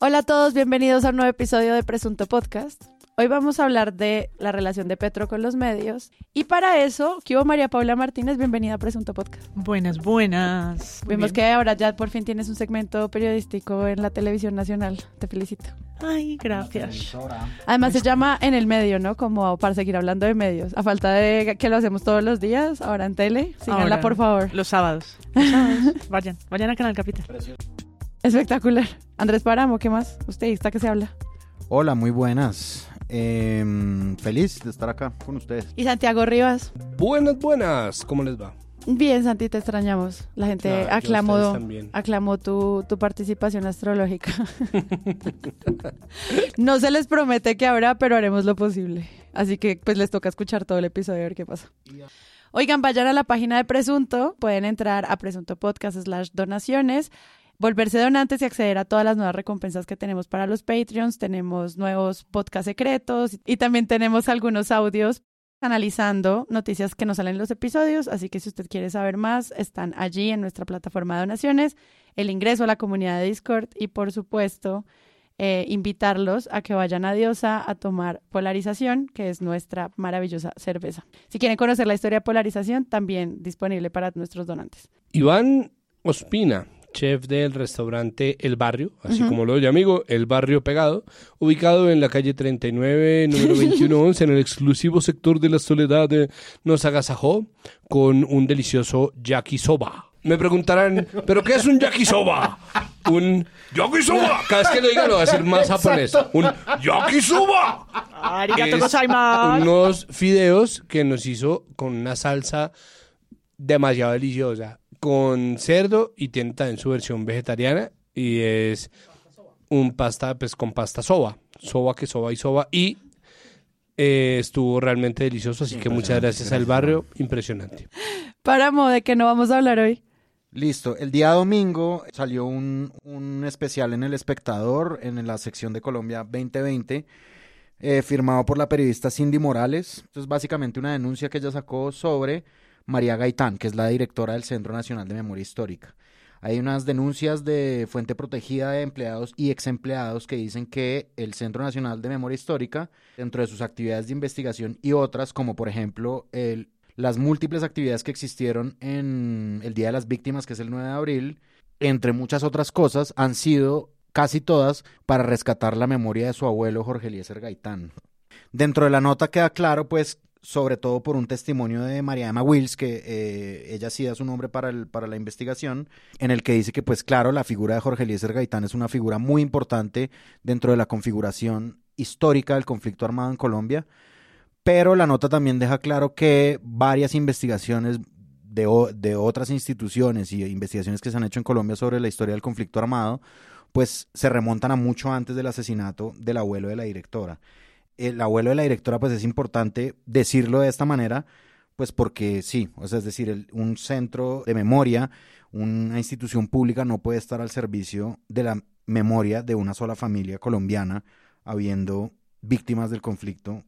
Hola a todos, bienvenidos a un nuevo episodio de Presunto Podcast. Hoy vamos a hablar de la relación de Petro con los medios. Y para eso, ¿qué hubo María Paula Martínez? Bienvenida a Presunto Podcast. Buenas, buenas. Muy Vemos bien. que ahora ya por fin tienes un segmento periodístico en la televisión nacional. Te felicito. Ay, gracias. Además se llama En el Medio, ¿no? Como para seguir hablando de medios. A falta de que lo hacemos todos los días, ahora en tele. Síganla, Ahora, por favor. Los sábados. Los sábados. vayan, vayan a Canal Capital. Espectacular. Andrés Paramo, ¿qué más? Usted está que se habla. Hola, muy buenas. Em, feliz de estar acá con ustedes. Y Santiago Rivas. Buenas, buenas, ¿cómo les va? Bien, Santi, te extrañamos. La gente Ah, aclamó, aclamó tu, tu participación astrológica. no se les promete que habrá, pero haremos lo posible. Así que pues les toca escuchar todo el episodio a ver qué pasa. Oigan, vayan a la página de Presunto, pueden entrar a Presunto Podcast slash donaciones, volverse donantes y acceder a todas las nuevas recompensas que tenemos para los Patreons. Tenemos nuevos podcast secretos y también tenemos algunos audios analizando noticias que no salen en los episodios, así que si usted quiere saber más, están allí en nuestra plataforma de donaciones, el ingreso a la comunidad de Discord y por supuesto eh, invitarlos a que vayan a Diosa a tomar Polarización, que es nuestra maravillosa cerveza. Si quieren conocer la historia de Polarización, también disponible para nuestros donantes. Iván Ospina, chef del restaurante El Barrio, así como lo oye amigo, El Barrio Pegado, ubicado en la calle 39, número 2111, en el exclusivo sector de la Soledad, eh, nos agasajó con un delicioso yakisoba. Me preguntarán, ¿pero qué es un yakisoba? Un yakisoba. Cada vez que lo diga lo voy a decir más japonés. Un yakisoba. Arigato Es unos fideos que nos hizo con una salsa demasiado deliciosa, con cerdo y tiene también su versión vegetariana y es un pasta pues con pasta soba, soba que soba y soba y eh, estuvo realmente delicioso, así que muchas gracias al barrio, impresionante. Páramo, ¿de qué no vamos a hablar hoy? Listo, el día domingo salió un, un especial en El Espectador, en la sección de Colombia 2020, eh, firmado por la periodista Cindy Morales. Esto es básicamente una denuncia que ella sacó sobre María Gaitán, que es la directora del Centro Nacional de Memoria Histórica. Hay unas denuncias de fuente protegida de empleados y ex empleados que dicen que el Centro Nacional de Memoria Histórica, dentro de sus actividades de investigación y otras, como por ejemplo el, las múltiples actividades que existieron en el Día de las Víctimas, que es el 9 de abril, entre muchas otras cosas, han sido casi todas para rescatar la memoria de su abuelo Jorge Eliezer Gaitán. Dentro de la nota queda claro, pues, sobre todo por un testimonio de María Emma Wills, que eh, ella sí da su nombre para, el, para la investigación, en el que dice que, pues claro, la figura de Jorge Eliezer Gaitán es una figura muy importante dentro de la configuración histórica del conflicto armado en Colombia, pero la nota también deja claro que varias investigaciones de, de otras instituciones y investigaciones que se han hecho en Colombia sobre la historia del conflicto armado, pues se remontan a mucho antes del asesinato del abuelo de la directora el abuelo de la directora, pues es importante decirlo de esta manera, pues porque sí, o sea, es decir, el- un centro de memoria, una institución pública no puede estar al servicio de la memoria de una sola familia colombiana, habiendo víctimas del conflicto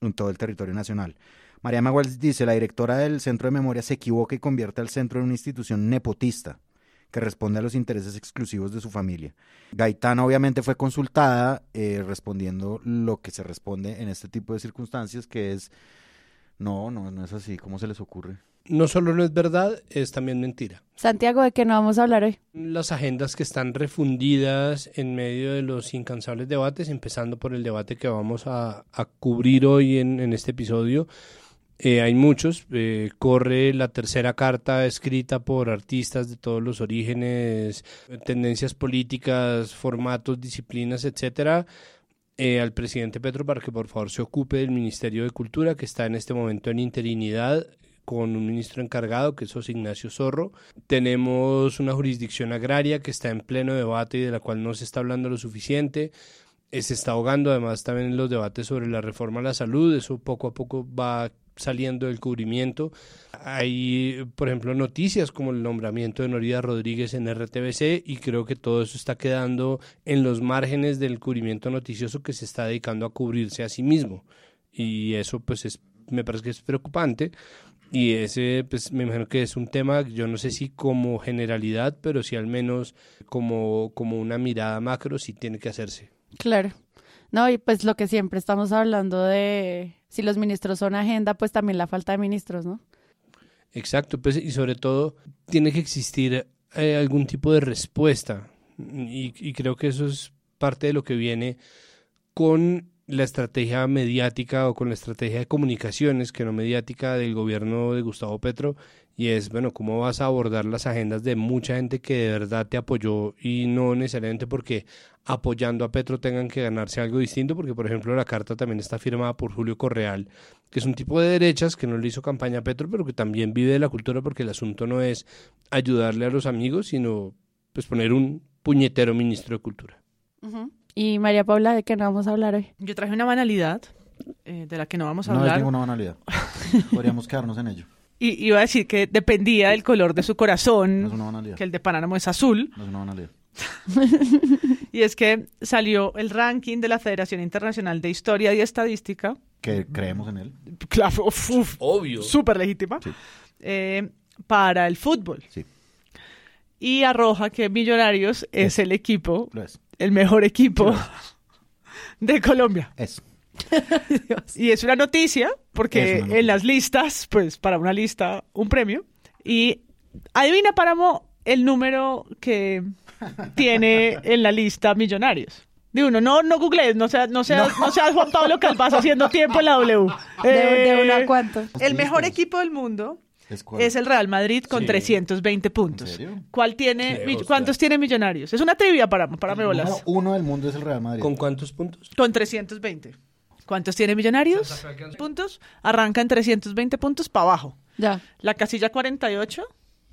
en todo el territorio nacional. María Maguel dice, la directora del centro de memoria se equivoca y convierte al centro en una institución nepotista que responde a los intereses exclusivos de su familia. Gaitán obviamente fue consultada eh, respondiendo lo que se responde en este tipo de circunstancias, que es, no, no, no es así, ¿cómo se les ocurre? No solo no es verdad, es también mentira. Santiago, ¿de qué no vamos a hablar hoy? las agendas que están refundidas en medio de los incansables debates, empezando por el debate que vamos a, a cubrir hoy en, en este episodio. Eh, hay muchos. eh, corre la tercera carta escrita por artistas de todos los orígenes, tendencias políticas, formatos, disciplinas, etcétera, eh, al presidente Petro para que por favor se ocupe del Ministerio de Cultura, que está en este momento en interinidad con un ministro encargado, que es José Ignacio Zorro. Tenemos una jurisdicción agraria que está en pleno debate y de la cual no se está hablando lo suficiente. Se está ahogando además también en los debates sobre la reforma a la salud. Eso poco a poco va saliendo del cubrimiento. Hay, por ejemplo, noticias como el nombramiento de Norida Rodríguez en RTBC y creo que todo eso está quedando en los márgenes del cubrimiento noticioso que se está dedicando a cubrirse a sí mismo. Y eso pues es me parece que es preocupante. Y ese, pues me imagino que es un tema, yo no sé si como generalidad, pero sí al menos como, como una mirada macro, sí tiene que hacerse. Claro. No, y pues lo que siempre estamos hablando de si los ministros son agenda, pues también la falta de ministros, ¿no? Exacto, pues y sobre todo tiene que existir eh, algún tipo de respuesta y, y creo que eso es parte de lo que viene con la estrategia mediática o con la estrategia de comunicaciones, que no mediática, del gobierno de Gustavo Petro, y es, bueno, cómo vas a abordar las agendas de mucha gente que de verdad te apoyó y no necesariamente porque apoyando a Petro tengan que ganarse algo distinto, porque por ejemplo la carta también está firmada por Julio Correal, que es un tipo de derechas que no le hizo campaña a Petro, pero que también vive de la cultura porque el asunto no es ayudarle a los amigos, sino pues poner un puñetero ministro de cultura. Y María Paula, ¿de qué no vamos a hablar hoy? Yo traje una banalidad eh, de la que no vamos a No es hablar. ninguna banalidad. Podríamos quedarnos en ello. Y iba a decir que dependía del color de su No es corazón, una banalidad. que el de Panamo es azul. No es una banalidad. Y es que salió el ranking de la Federación Internacional de Historia y Estadística. Que creemos en él. Claro, uf, Obvio. súper legítima. Sí. eh, para el fútbol. Sí. Y arroja que Millonarios es Es. el equipo, Lo es. el mejor equipo de Colombia. Es. Y es una noticia, porque en las listas, pues para una lista, un premio. Y adivina, Páramo, el número que tiene en la lista Millonarios. De uno, no, no googlees, no seas no sea, no. seas Juan Pablo Calvás haciendo tiempo en la W. ¿De, de Eh, uno a cuánto? El mejor Listos. equipo del mundo ¿Es es el Real Madrid con Sí. 320 puntos. ¿En serio? ¿Cuál tiene, mi-. ¿Cuántos tiene Millonarios? Es una trivia para, para me bolas. uno del mundo es el Real Madrid. ¿Con cuántos puntos? Con 320. ¿Cuántos tiene Millonarios? Puntos. Arranca en 320 puntos para abajo. Ya. La casilla 48,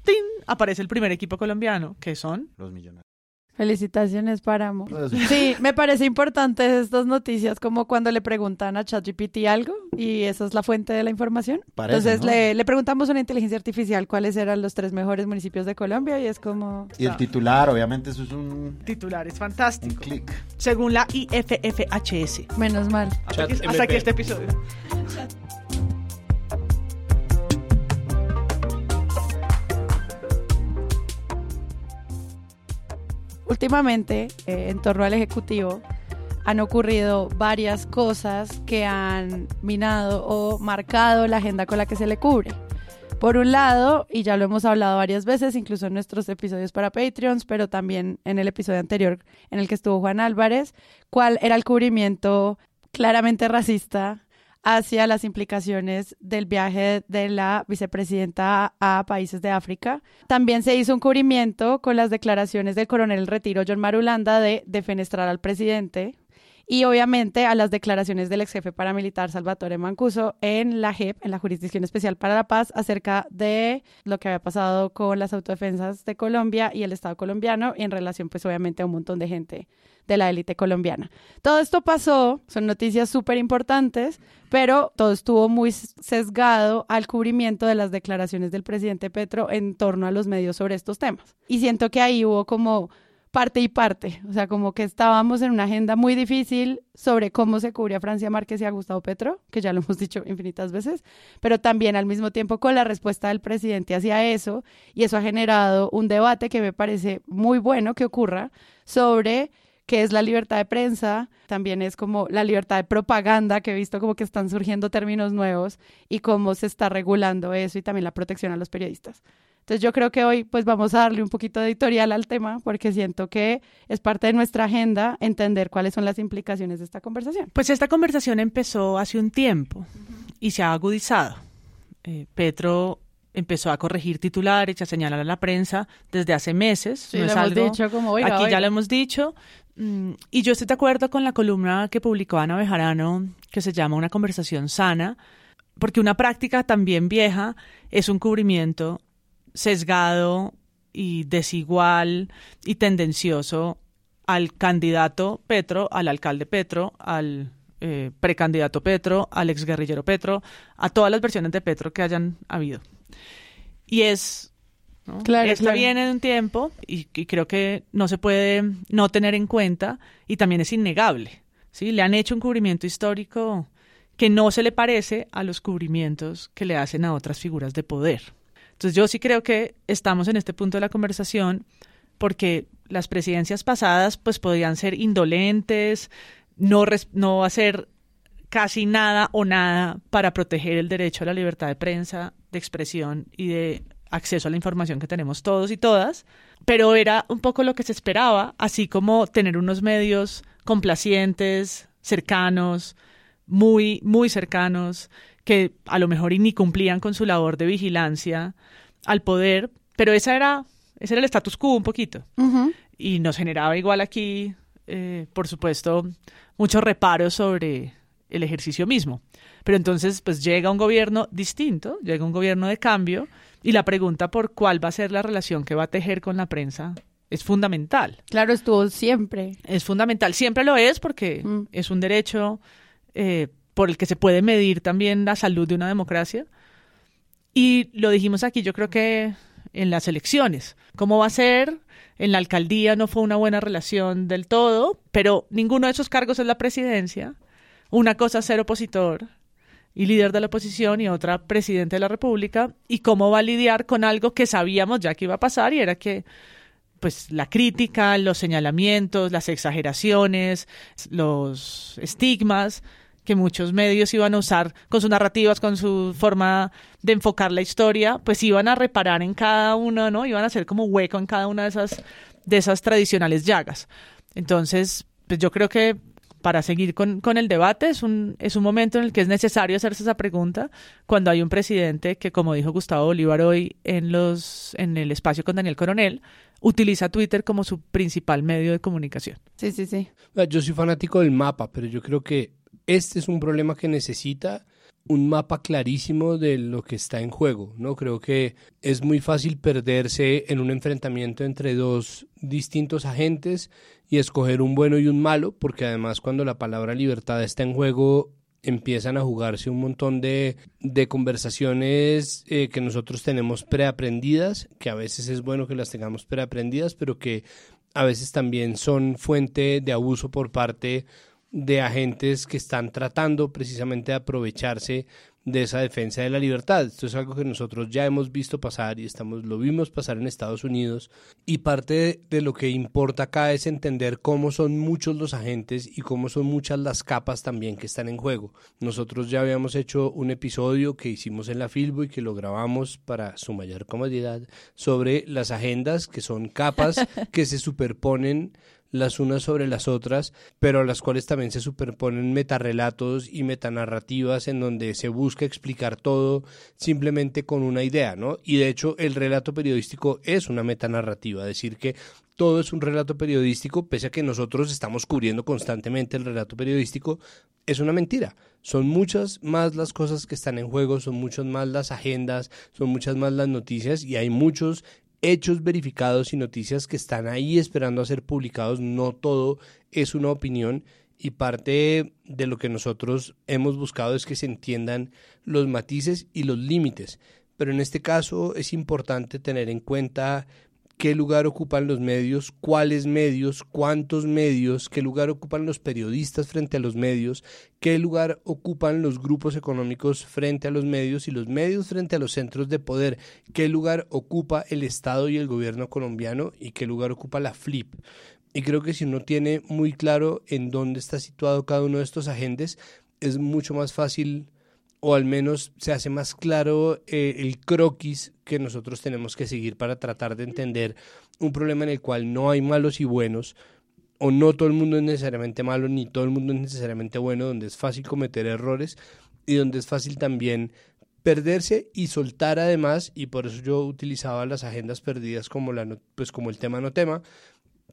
¡tin! aparece el primer equipo colombiano, que son Los millonarios. Felicitaciones, Páramo. Sí, me parece importante estas noticias como cuando le preguntan a ChatGPT algo y esa es la fuente de la información. Parece, Entonces ¿no? le, le preguntamos a una inteligencia artificial cuáles eran los tres mejores municipios de Colombia y es como... Y el titular, obviamente, eso es un, titulares un fantásticos. clic. Según la IFFHS. Menos mal. Hasta aquí, hasta este episodio. Últimamente, eh, en torno al Ejecutivo, han ocurrido varias cosas que han minado o marcado la agenda con la que se le cubre. Por un lado, y ya lo hemos hablado varias veces, incluso en nuestros episodios para Patreons, pero también en el episodio anterior en el que estuvo Juan Álvarez, cuál era el cubrimiento claramente racista hacia las implicaciones del viaje de la vicepresidenta a países de África. También se hizo un cubrimiento con las declaraciones del coronel retiro John Marulanda de defenestrar al presidente y obviamente a las declaraciones del ex jefe paramilitar Salvatore Mancuso en la JEP, en la Jurisdicción Especial para la Paz, acerca de lo que había pasado con las autodefensas de Colombia y el Estado colombiano en relación pues obviamente a un montón de gente de la élite colombiana. Todo esto pasó, son noticias súper importantes, pero todo estuvo muy sesgado al cubrimiento de las declaraciones del presidente Petro en torno a los medios sobre estos temas. Y siento que ahí hubo como parte y parte, o sea, como que estábamos en una agenda muy difícil sobre cómo se cubre a Francia Márquez y a Gustavo Petro, que ya lo hemos dicho infinitas veces, pero también al mismo tiempo con la respuesta del presidente hacia eso, y eso ha generado un debate que me parece muy bueno que ocurra sobre qué es la libertad de prensa, también es como la libertad de propaganda, que he visto como que están surgiendo términos nuevos y cómo se está regulando eso y también la protección a los periodistas. Entonces yo creo que hoy pues vamos a darle un poquito de editorial al tema porque siento que es parte de nuestra agenda entender cuáles son las implicaciones de esta conversación. Pues esta conversación empezó hace un tiempo y se ha agudizado. Eh, Petro empezó a corregir titulares y a señalar a la prensa desde hace meses. Sí, no lo hemos dicho como, oiga, Aquí oiga. ya lo hemos dicho. Mm, Y yo estoy de acuerdo con la columna que publicó Ana Bejarano, que se llama Una conversación sana, porque una práctica también vieja es un cubrimiento sesgado y desigual y tendencioso al candidato Petro, al alcalde Petro, al eh, precandidato Petro, al exguerrillero Petro, a todas las versiones de Petro que hayan habido. Y es ¿no? Claro, Esta claro. viene de un tiempo y, y creo que no se puede no tener en cuenta y también es innegable. ¿sí? Le han hecho un cubrimiento histórico que no se le parece a los cubrimientos que le hacen a otras figuras de poder. Entonces yo sí creo que estamos en este punto de la conversación porque las presidencias pasadas pues podían ser indolentes, no, no hacer casi nada o nada para proteger el derecho a la libertad de prensa, de expresión y de acceso a la información que tenemos todos y todas, pero era un poco lo que se esperaba, así como tener unos medios complacientes, cercanos, muy, muy cercanos, que a lo mejor ni cumplían con su labor de vigilancia al poder, pero esa era, ese era el status quo un poquito. Y nos generaba igual aquí, eh, por supuesto, muchos reparos sobre el ejercicio mismo. Pero entonces, pues llega un gobierno distinto, llega un gobierno de cambio, y la pregunta por cuál va a ser la relación que va a tejer con la prensa es fundamental. Claro, estuvo siempre. Es fundamental, siempre lo es porque mm. es un derecho eh, por el que se puede medir también la salud de una democracia. Y lo dijimos aquí, yo creo que en las elecciones. ¿Cómo va a ser? En la alcaldía no fue una buena relación del todo, pero ninguno de esos cargos es la presidencia. Una cosa ser opositor y líder de la oposición y otra presidente de la República. ¿Y cómo va a lidiar con algo que sabíamos ya que iba a pasar y era que pues la crítica, los señalamientos, las exageraciones, los estigmas que muchos medios iban a usar con sus narrativas, con su forma de enfocar la historia, pues iban a reparar en cada uno, ¿no? Iban a hacer como hueco en cada una de esas, de esas tradicionales llagas. Entonces, pues yo creo que para seguir con, con, el debate es un, es un momento en el que es necesario hacerse esa pregunta cuando hay un presidente que, como dijo Gustavo Bolívar hoy en, los, en el espacio con Daniel Coronel, utiliza Twitter como su principal medio de comunicación. Sí, sí, sí. Yo soy fanático del mapa, pero yo creo que este es un problema que necesita un mapa clarísimo de lo que está en juego, ¿no? Creo que es muy fácil perderse en un enfrentamiento entre dos distintos agentes y escoger un bueno y un malo, porque además cuando la palabra libertad está en juego empiezan a jugarse un montón de, de conversaciones eh, que nosotros tenemos preaprendidas, que a veces es bueno que las tengamos preaprendidas, pero que a veces también son fuente de abuso por parte de agentes que están tratando precisamente de aprovecharse de esa defensa de la libertad. Esto es algo que nosotros ya hemos visto pasar y estamos lo vimos pasar en Estados Unidos y parte de, lo que importa acá es entender cómo son muchos los agentes y cómo son muchas las capas también que están en juego. Nosotros ya habíamos hecho un episodio que hicimos en la Filbo y que lo grabamos para su mayor comodidad sobre las agendas que son capas que se superponen las unas sobre las otras, pero a las cuales también se superponen metarrelatos y metanarrativas en donde se busca explicar todo simplemente con una idea, ¿no? Y de hecho el relato periodístico es una metanarrativa, decir que todo es un relato periodístico, pese a que nosotros estamos cubriendo constantemente el relato periodístico, es una mentira. Son muchas más las cosas que están en juego, son muchas más las agendas, son muchas más las noticias y hay muchos hechos verificados y noticias que están ahí esperando a ser publicados. No todo es una opinión y parte de lo que nosotros hemos buscado es que se entiendan los matices y los límites. Pero en este caso es importante tener en cuenta qué lugar ocupan los medios, cuáles medios, cuántos medios, qué lugar ocupan los periodistas frente a los medios, qué lugar ocupan los grupos económicos frente a los medios y los medios frente a los centros de poder, qué lugar ocupa el Estado y el gobierno colombiano y qué lugar ocupa la FLIP. Y creo que si uno tiene muy claro en dónde está situado cada uno de estos agentes, es mucho más fácil o al menos se hace más claro eh, el croquis que nosotros tenemos que seguir para tratar de entender un problema en el cual no hay malos y buenos, o no todo el mundo es necesariamente malo, ni todo el mundo es necesariamente bueno, donde es fácil cometer errores y donde es fácil también perderse y soltar además, y por eso yo utilizaba las agendas perdidas como, la, pues como el tema no tema,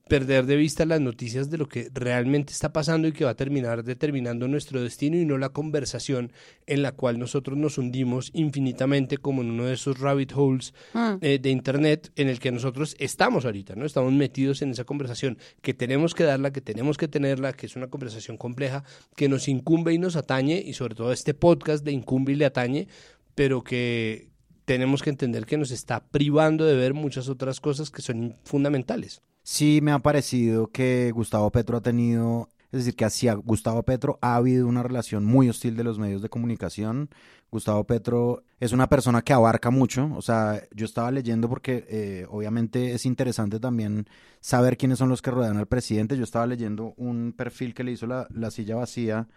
perder de vista las noticias de lo que realmente está pasando y que va a terminar determinando nuestro destino y no la conversación en la cual nosotros nos hundimos infinitamente como en uno de esos rabbit holes ah. eh, de internet en el que nosotros estamos ahorita, ¿no? Estamos metidos en esa conversación que tenemos que darla, que tenemos que tenerla, que es una conversación compleja, que nos incumbe y nos atañe y sobre todo este podcast de incumbe y le atañe, pero que tenemos que entender que nos está privando de ver muchas otras cosas que son fundamentales. Sí me ha parecido que Gustavo Petro ha tenido Es decir, que hacia Gustavo Petro ha habido una relación muy hostil de los medios de comunicación. Gustavo Petro es una persona que abarca mucho. O sea, yo estaba leyendo porque eh, obviamente es interesante también saber quiénes son los que rodean al presidente. Yo estaba leyendo un perfil que le hizo la, la silla vacía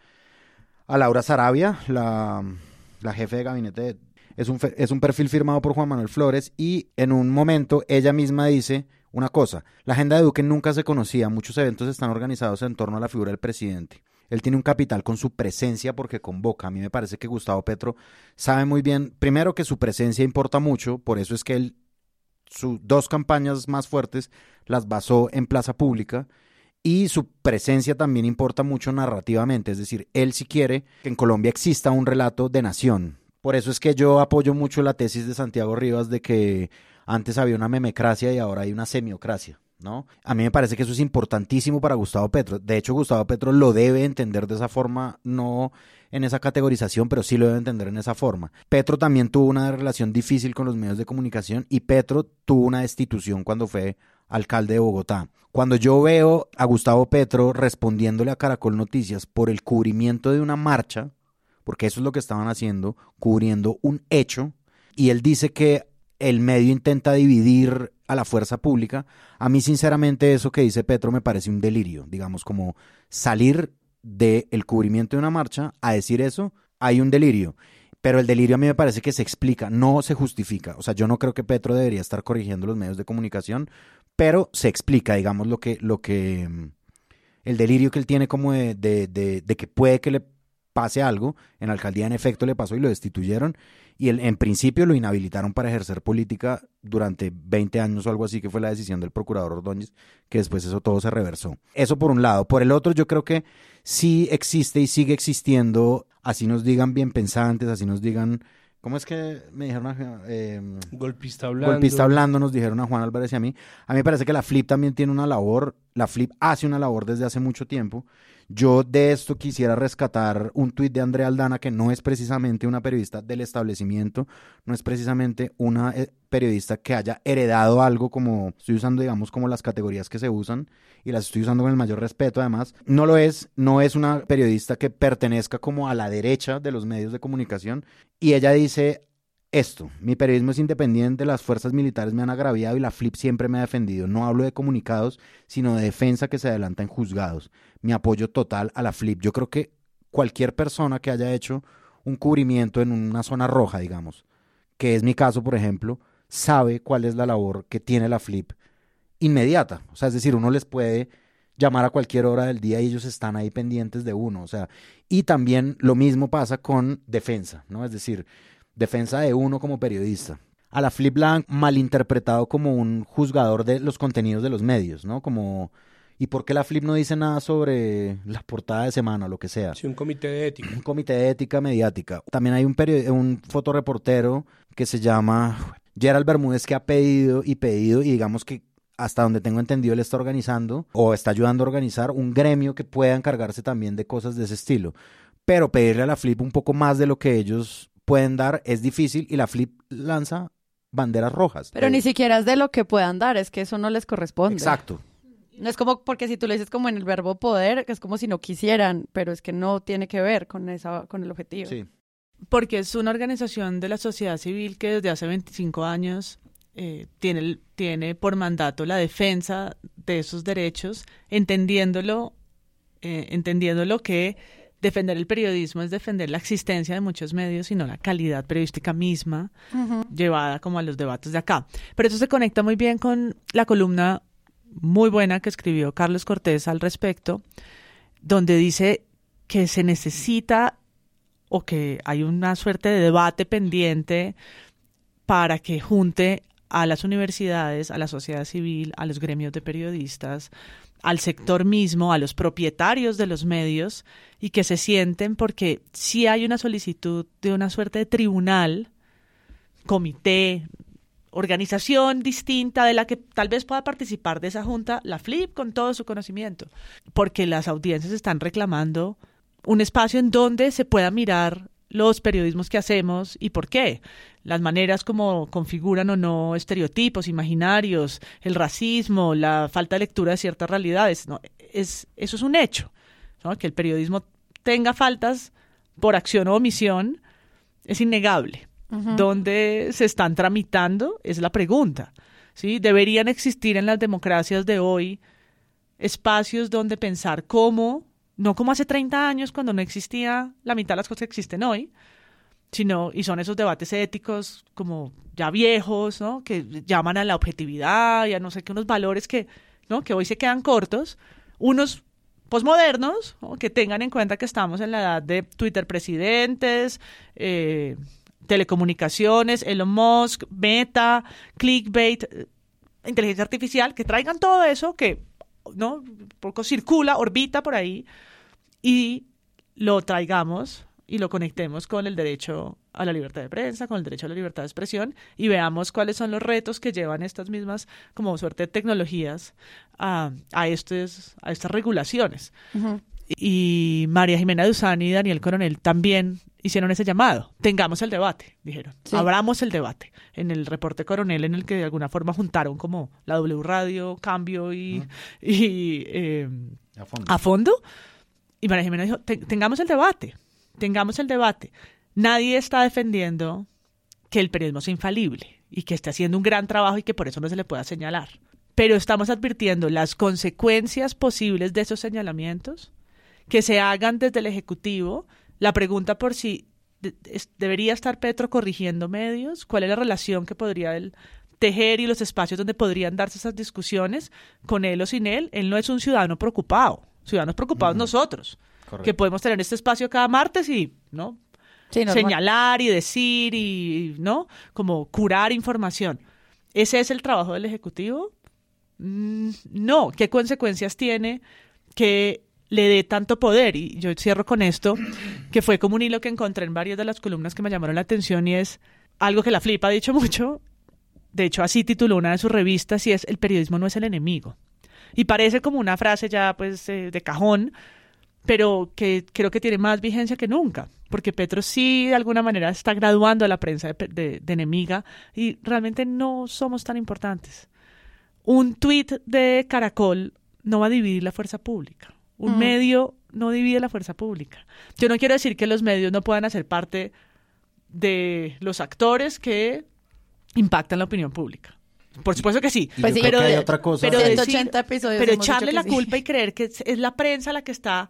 a Laura Sarabia, la, la jefe de gabinete. Es un, es un perfil firmado por Juan Manuel Flores y en un momento ella misma dice una cosa, la agenda de Duque nunca se conocía, muchos eventos están organizados en torno a la figura del presidente. Él tiene un capital con su presencia porque convoca. A mí me parece que Gustavo Petro sabe muy bien, primero que su presencia importa mucho, por eso es que él sus dos campañas más fuertes las basó en plaza pública y su presencia también importa mucho narrativamente, es decir, él si quiere que en Colombia exista un relato de nación. Por eso es que yo apoyo mucho la tesis de Santiago Rivas de que antes había una memecracia y ahora hay una semiocracia. ¿No? A mí me parece que eso es importantísimo para Gustavo Petro. De hecho, Gustavo Petro lo debe entender de esa forma, no en esa categorización, pero sí lo debe entender en esa forma. Petro también tuvo una relación difícil con los medios de comunicación y Petro tuvo una destitución cuando fue alcalde de Bogotá. Cuando yo veo a Gustavo Petro respondiéndole a Caracol Noticias por el cubrimiento de una marcha, porque eso es lo que estaban haciendo, cubriendo un hecho, y él dice que el medio intenta dividir a la fuerza pública. A mí, sinceramente, eso que dice Petro me parece un delirio, digamos, como salir del cubrimiento de una marcha a decir eso, hay un delirio. Pero el delirio a mí me parece que se explica, no se justifica. O sea, yo no creo que Petro debería estar corrigiendo los medios de comunicación, pero se explica, digamos, lo que, lo que, el delirio que él tiene como de, de, de, de que puede que le pase algo. En la alcaldía, en efecto, le pasó y lo destituyeron y en principio lo inhabilitaron para ejercer política durante 20 años o algo así, que fue la decisión del procurador Ordóñez, que después eso todo se reversó. Eso por un lado. Por el otro, yo creo que sí existe y sigue existiendo, así nos digan bien pensantes, así nos digan... ¿Cómo es que me dijeron? Eh, golpista hablando. Golpista hablando, nos dijeron a Juan Álvarez y a mí. A mí me parece que la Flip también tiene una labor, la Flip hace una labor desde hace mucho tiempo yo de esto quisiera rescatar un tuit de Andrea Aldana, que no es precisamente una periodista del establecimiento, no es precisamente una eh, periodista que haya heredado algo como, estoy usando digamos como las categorías que se usan y las estoy usando con el mayor respeto además, no lo es, no es una periodista que pertenezca como a la derecha de los medios de comunicación. Y ella dice, esto, mi periodismo es independiente, las fuerzas militares me han agraviado y la FLIP siempre me ha defendido. No hablo de comunicados, sino de defensa que se adelanta en juzgados. Mi apoyo total a la FLIP. Yo creo que cualquier persona que haya hecho un cubrimiento en una zona roja, digamos, que es mi caso, por ejemplo, sabe cuál es la labor que tiene la FLIP inmediata. O sea, es decir, uno les puede llamar a cualquier hora del día y ellos están ahí pendientes de uno. O sea, y también lo mismo pasa con defensa, ¿no? Es decir, defensa de uno como periodista. A la Flip Blanc malinterpretado como un juzgador de los contenidos de los medios, ¿no? Como, ¿y por qué la Flip no dice nada sobre la portada de semana o lo que sea? Sí, un comité de ética. Un comité de ética mediática. También hay un, un fotoreportero que se llama Gerald Bermúdez que ha pedido y pedido y digamos que hasta donde tengo entendido, él está organizando o está ayudando a organizar un gremio que pueda encargarse también de cosas de ese estilo. Pero pedirle a la Flip un poco más de lo que ellos pueden dar es difícil y la Flip lanza banderas rojas. Pero Eh, ni siquiera es de lo que puedan dar, es que eso no les corresponde. Exacto. No es como, porque si tú le dices como en el verbo poder, que es como si no quisieran, pero es que no tiene que ver con, esa, con el objetivo. Sí. Porque es una organización de la sociedad civil que desde hace 25 años eh, tiene, tiene por mandato la defensa de esos derechos, entendiéndolo, eh, entendiéndolo que defender el periodismo es defender la existencia de muchos medios y no la calidad periodística misma llevada como a los debates de acá. Pero eso se conecta muy bien con la columna muy buena que escribió Carlos Cortés al respecto, donde dice que se necesita o que hay una suerte de debate pendiente para que junte a las universidades, a la sociedad civil, a los gremios de periodistas, al sector mismo, a los propietarios de los medios y que se sienten porque si hay una solicitud de una suerte de tribunal, comité, organización distinta de la que tal vez pueda participar de esa junta, la FLIP con todo su conocimiento, porque las audiencias están reclamando un espacio en donde se pueda mirar los periodismos que hacemos y por qué, las maneras como configuran o no estereotipos, imaginarios, el racismo, la falta de lectura de ciertas realidades, no, es, eso es un hecho. Que el periodismo tenga faltas por acción o omisión es innegable. ¿Dónde se están tramitando? Es la pregunta. ¿sí? Deberían existir en las democracias de hoy espacios donde pensar cómo, no como hace 30 años cuando no existía la mitad de las cosas que existen hoy, sino, y son esos debates éticos como ya viejos, ¿no? Que llaman a la objetividad y a no sé qué, unos valores que, ¿no? Que hoy se quedan cortos, unos posmodernos, que tengan en cuenta que estamos en la edad de Twitter presidentes, eh, telecomunicaciones, Elon Musk, Meta, clickbait, eh, inteligencia artificial, que traigan todo eso que no poco circula, orbita por ahí y lo traigamos y lo conectemos con el derecho a la libertad de prensa, con el derecho a la libertad de expresión y veamos cuáles son los retos que llevan estas mismas, como suerte, tecnologías a, a, estos, a estas regulaciones. Y María Jimena Duzani y Daniel Coronel también hicieron ese llamado. Tengamos el debate, dijeron. Abramos el debate. En el reporte Coronel, en el que de alguna forma juntaron como la W Radio, Cambio y, y eh, a, fondo. a, fondo. Y María Jimena dijo, tengamos el debate tengamos el debate. Nadie está defendiendo que el periodismo sea infalible y que esté haciendo un gran trabajo y que por eso no se le pueda señalar. Pero estamos advirtiendo las consecuencias posibles de esos señalamientos, que se hagan desde el Ejecutivo. La pregunta por si debería estar Petro corrigiendo medios, cuál es la relación que podría él tejer y los espacios donde podrían darse esas discusiones con él o sin él. Él no es un ciudadano preocupado, ciudadanos preocupados nosotros que podemos tener este espacio cada martes y, ¿no? Señalar y decir y, ¿no? Como curar información. ¿Ese es el trabajo del Ejecutivo? Mm, no. ¿Qué consecuencias tiene que le dé tanto poder? Y yo cierro con esto, que fue como un hilo que encontré en varias de las columnas que me llamaron la atención y es algo que la Flip ha dicho mucho. De hecho, así tituló una de sus revistas y es El periodismo no es el enemigo. Y parece como una frase ya pues eh, de cajón, pero que creo que tiene más vigencia que nunca, porque Petro sí de alguna manera está graduando a la prensa de, enemiga y realmente no somos tan importantes. Un tuit de Caracol no va a dividir la fuerza pública. Un medio no divide la fuerza pública. Yo no quiero decir que los medios no puedan hacer parte de los actores que impactan la opinión pública. Por supuesto que sí. Pues pero, hay otra cosa. pero, pero echarle la culpa y creer que es la prensa la que está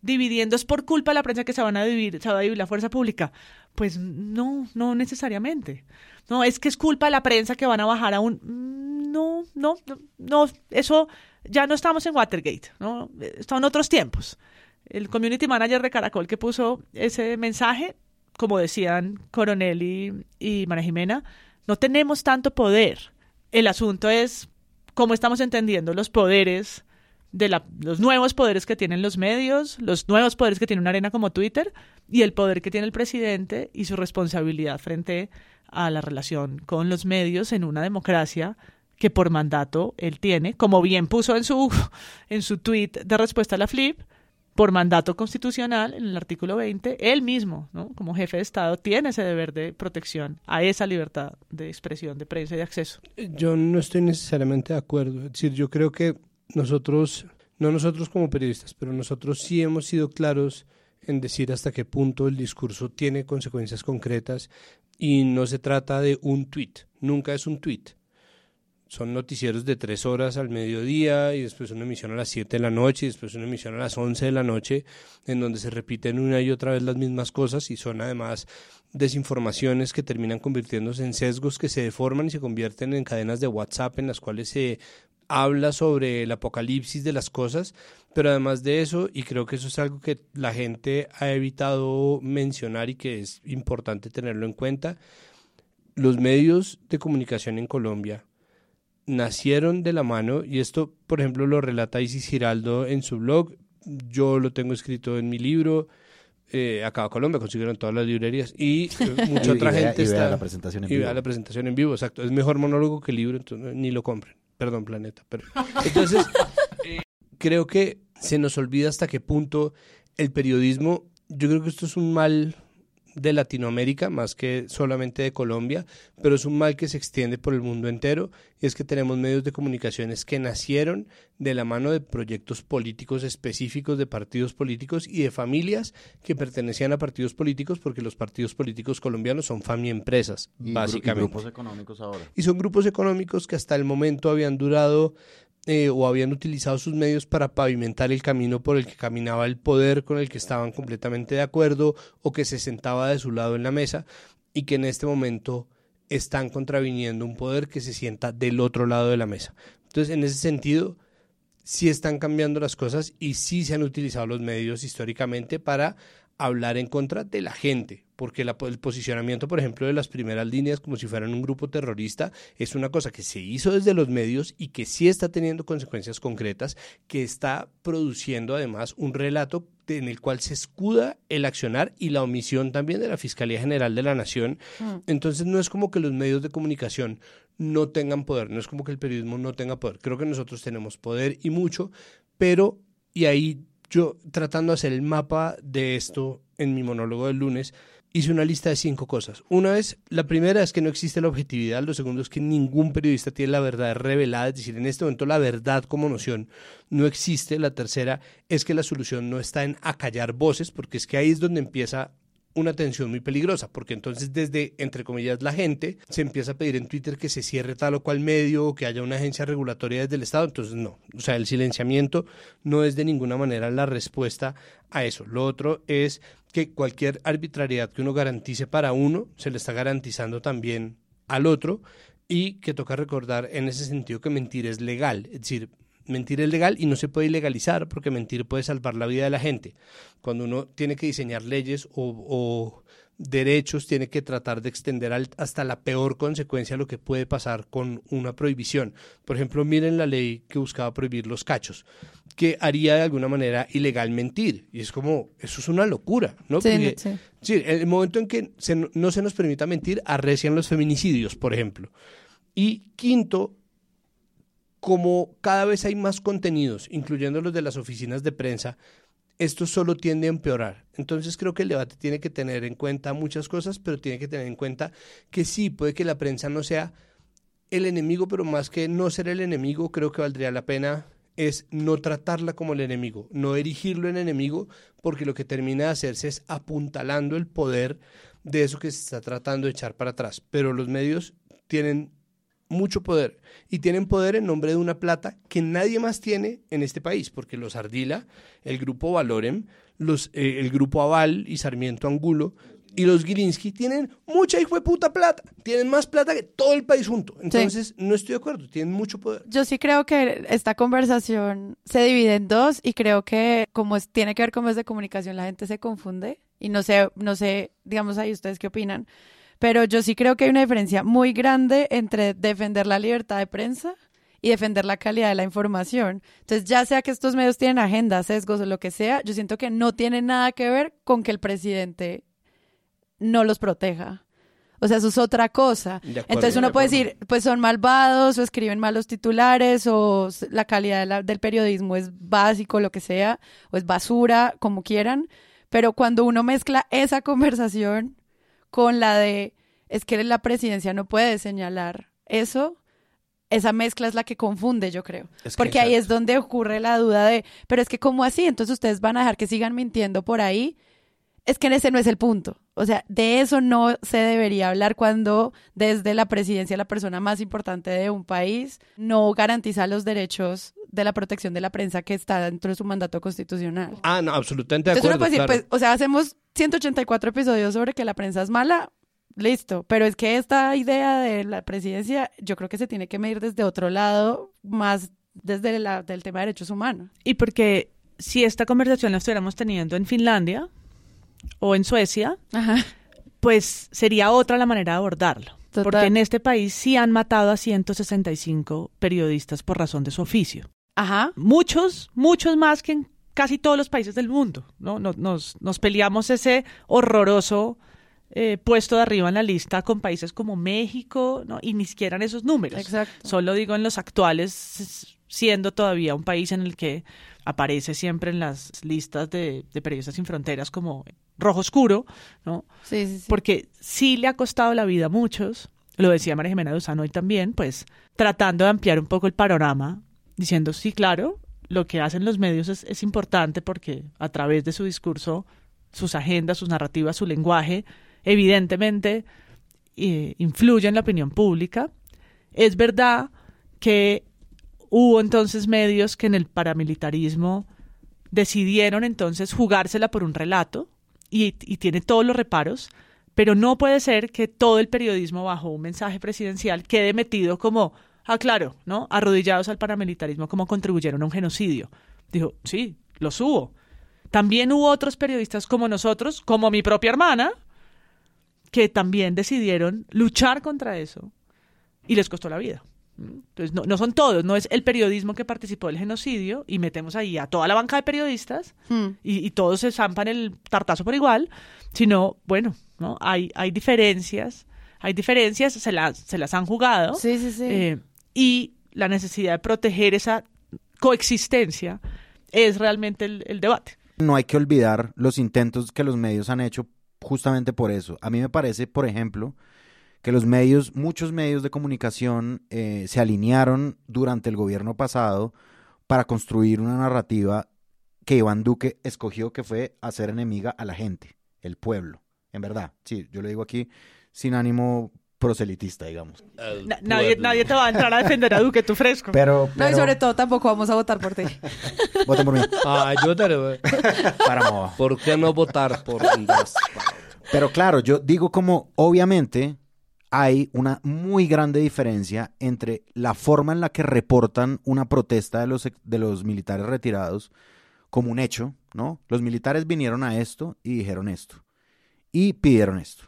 dividiendo es por culpa de la prensa que se van a dividir, se va a dividir la fuerza pública. Pues no, no necesariamente. No, es que es culpa de la prensa que van a bajar a un... No, no, no, eso ya no estamos en Watergate, ¿no? Están otros tiempos. El community manager de Caracol que puso ese mensaje, como decían Coronel y, y María Jimena, no tenemos tanto poder. El asunto es cómo estamos entendiendo los poderes de los nuevos poderes que tienen los medios, los nuevos poderes que tiene una arena como Twitter y el poder que tiene el presidente y su responsabilidad frente a la relación con los medios en una democracia que por mandato él tiene, como bien puso en su, en su tweet de respuesta a la Flip, por mandato constitucional, en el artículo 20, él mismo, como jefe de Estado, tiene ese deber de protección a esa libertad de expresión, de prensa y de acceso. Yo no estoy necesariamente de acuerdo. Es decir, yo creo que nosotros, no nosotros como periodistas, pero nosotros sí hemos sido claros en decir hasta qué punto el discurso tiene consecuencias concretas y no se trata de un tweet, nunca es un tweet. Son noticieros de tres horas al mediodía y después una emisión a las siete de la noche y después una emisión a las once de la noche en donde se repiten una y otra vez las mismas cosas y son además desinformaciones que terminan convirtiéndose en sesgos que se deforman y se convierten en cadenas de WhatsApp en las cuales se habla sobre el apocalipsis de las cosas, pero además de eso, y creo que eso es algo que la gente ha evitado mencionar y que es importante tenerlo en cuenta, los medios de comunicación en Colombia nacieron de la mano, y esto, por ejemplo, lo relata Isis Giraldo en su blog, yo lo tengo escrito en mi libro, eh, acá a Colombia consiguieron todas las librerías y eh, mucha otra gente está la presentación en vivo. la presentación en vivo, exacto. Es mejor monólogo que libro, entonces ni lo compren. Perdón, planeta. Pero... Entonces, eh, creo que se nos olvida hasta qué punto el periodismo, yo creo que esto es un mal de Latinoamérica más que solamente de Colombia, pero es un mal que se extiende por el mundo entero y es que tenemos medios de comunicaciones que nacieron de la mano de proyectos políticos específicos de partidos políticos y de familias que pertenecían a partidos políticos porque los partidos políticos colombianos son familia empresas, básicamente. Y grupos económicos ahora. Y son grupos económicos que hasta el momento habían durado eh, o habían utilizado sus medios para pavimentar el camino por el que caminaba el poder con el que estaban completamente de acuerdo o que se sentaba de su lado en la mesa y que en este momento están contraviniendo un poder que se sienta del otro lado de la mesa. Entonces, en ese sentido, sí están cambiando las cosas y sí se han utilizado los medios históricamente para hablar en contra de la gente, porque el posicionamiento, por ejemplo, de las primeras líneas como si fueran un grupo terrorista es una cosa que se hizo desde los medios y que sí está teniendo consecuencias concretas, que está produciendo además un relato en el cual se escuda el accionar y la omisión también de la Fiscalía General de la Nación. Mm. Entonces no es como que los medios de comunicación no tengan poder, no es como que el periodismo no tenga poder. Creo que nosotros tenemos poder y mucho, pero, y ahí yo tratando de hacer el mapa de esto en mi monólogo del lunes, hice una lista de cinco cosas. Una es, la primera es que no existe la objetividad, lo segundo es que ningún periodista tiene la verdad revelada, es decir, en este momento la verdad como noción no existe. La tercera es que la solución no está en acallar voces, porque es que ahí es donde empieza una tensión muy peligrosa, porque entonces desde, entre comillas, la gente se empieza a pedir en Twitter que se cierre tal o cual medio o que haya una agencia regulatoria desde el Estado, entonces no, o sea, el silenciamiento no es de ninguna manera la respuesta a eso. Lo otro es que cualquier arbitrariedad que uno garantice para uno, se le está garantizando también al otro y que toca recordar en ese sentido que mentir es legal, es decir, mentir es legal y no se puede ilegalizar porque mentir puede salvar la vida de la gente. Cuando uno tiene que diseñar leyes o, derechos, tiene que tratar de extender hasta la peor consecuencia lo que puede pasar con una prohibición. Por ejemplo, miren la ley que buscaba prohibir los cachos, que haría de alguna manera ilegal mentir. Y es como, eso es una locura, ¿no? Sí, sí. el momento en que no se nos permita mentir, arrecian los feminicidios, por ejemplo. Y quinto, como cada vez hay más contenidos, incluyendo los de las oficinas de prensa, esto solo tiende a empeorar. Entonces creo que el debate tiene que tener en cuenta muchas cosas, pero tiene que tener en cuenta que sí, puede que la prensa no sea el enemigo, pero más que no ser el enemigo, creo que valdría la pena es no tratarla como el enemigo, no erigirlo en enemigo, porque lo que termina de hacerse es apuntalando el poder de eso que se está tratando de echar para atrás. Pero los medios tienen mucho poder y tienen poder en nombre de una plata que nadie más tiene en este país, porque los Ardila, el grupo Valorem, los, eh, el grupo Aval y Sarmiento Angulo y los Gilinski tienen mucha hijo de puta plata, tienen más plata que todo el país junto. Entonces, no estoy de acuerdo, tienen mucho poder. Yo sí creo que esta conversación se divide en dos y creo que como es, tiene que ver con medios de comunicación, la gente se confunde y no sé, no sé, digamos ahí ustedes qué opinan pero yo sí creo que hay una diferencia muy grande entre defender la libertad de prensa y defender la calidad de la información. Entonces, ya sea que estos medios tienen agendas, sesgos o lo que sea, yo siento que no tiene nada que ver con que el presidente no los proteja. O sea, eso es otra cosa. Entonces uno puede decir, pues son malvados o escriben malos titulares o la calidad del periodismo es básico, lo que sea, o es basura, como quieran. Pero cuando uno mezcla esa conversación con la de, es que la presidencia no puede señalar eso, esa mezcla es la que confunde, yo creo. Porque ahí es donde ocurre la duda de, pero es que ¿cómo así? Entonces ustedes van a dejar que sigan mintiendo por ahí. Es que ese no es el punto. O sea, de eso no se debería hablar cuando desde la presidencia la persona más importante de un país no garantiza los derechos de la protección de la prensa que está dentro de su mandato constitucional. Ah, no, absolutamente de acuerdo. pues, o sea, hacemos 184 episodios sobre que la prensa es mala, listo. Pero es que esta idea de la presidencia, yo creo que se tiene que medir desde otro lado, más desde el del tema de derechos humanos. Y porque si esta conversación la estuviéramos teniendo en Finlandia o en Suecia, pues sería otra la manera de abordarlo. Porque en este país sí han matado a 165 periodistas por razón de su oficio. Ajá. Muchos, muchos más que en casi todos los países del mundo. ¿no? Nos, nos, peleamos ese horroroso eh, puesto de arriba en la lista con países como México, ¿no? y ni siquiera en esos números. Exacto. Solo digo en los actuales, siendo todavía un país en el que aparece siempre en las listas de, de periodistas sin fronteras como rojo oscuro, ¿no? Sí, sí, sí. Porque sí le ha costado la vida a muchos, lo decía María Jimena Duzano hoy también, pues tratando de ampliar un poco el panorama, diciendo, sí, claro, lo que hacen los medios es, es importante porque a través de su discurso, sus agendas, sus narrativas, su lenguaje, evidentemente eh, influye en la opinión pública. Es verdad que hubo entonces medios que en el paramilitarismo decidieron entonces jugársela por un relato y, tiene todos los reparos, pero no puede ser que todo el periodismo bajo un mensaje presidencial quede metido como, ah, claro, ¿no? Arrodillados al paramilitarismo como contribuyeron a un genocidio. Dijo, sí, los hubo. También hubo otros periodistas como nosotros, como mi propia hermana, que también decidieron luchar contra eso y les costó la vida. Entonces, no, no son todos, no es el periodismo que participó del genocidio y metemos ahí a toda la banca de periodistas Hmm. y, y todos se zampan el tartazo por igual, sino, bueno, ¿no? Hay, hay diferencias, hay diferencias, se las, se las han jugado Sí, sí, sí. eh, y la necesidad de proteger esa coexistencia es realmente el, el debate. No hay que olvidar los intentos que los medios han hecho justamente por eso. A mí me parece, por ejemplo, que los medios, muchos medios de comunicación eh, se alinearon durante el gobierno pasado para construir una narrativa que Iván Duque escogió que fue hacer enemiga a la gente, el pueblo. En verdad, sí, yo lo digo aquí sin ánimo proselitista, digamos. Na- nadie, nadie te va a entrar a defender a Duque, tú fresco. Pero, No, y sobre todo tampoco vamos a votar por ti. voten por mí. Ah, yo te Para moda. ¿Por qué no votar por Andrés? Pero claro, yo digo como obviamente hay una muy grande diferencia entre la forma en la que reportan una protesta de los, de los militares retirados como un hecho, ¿no? Los militares vinieron a esto y dijeron esto y pidieron esto.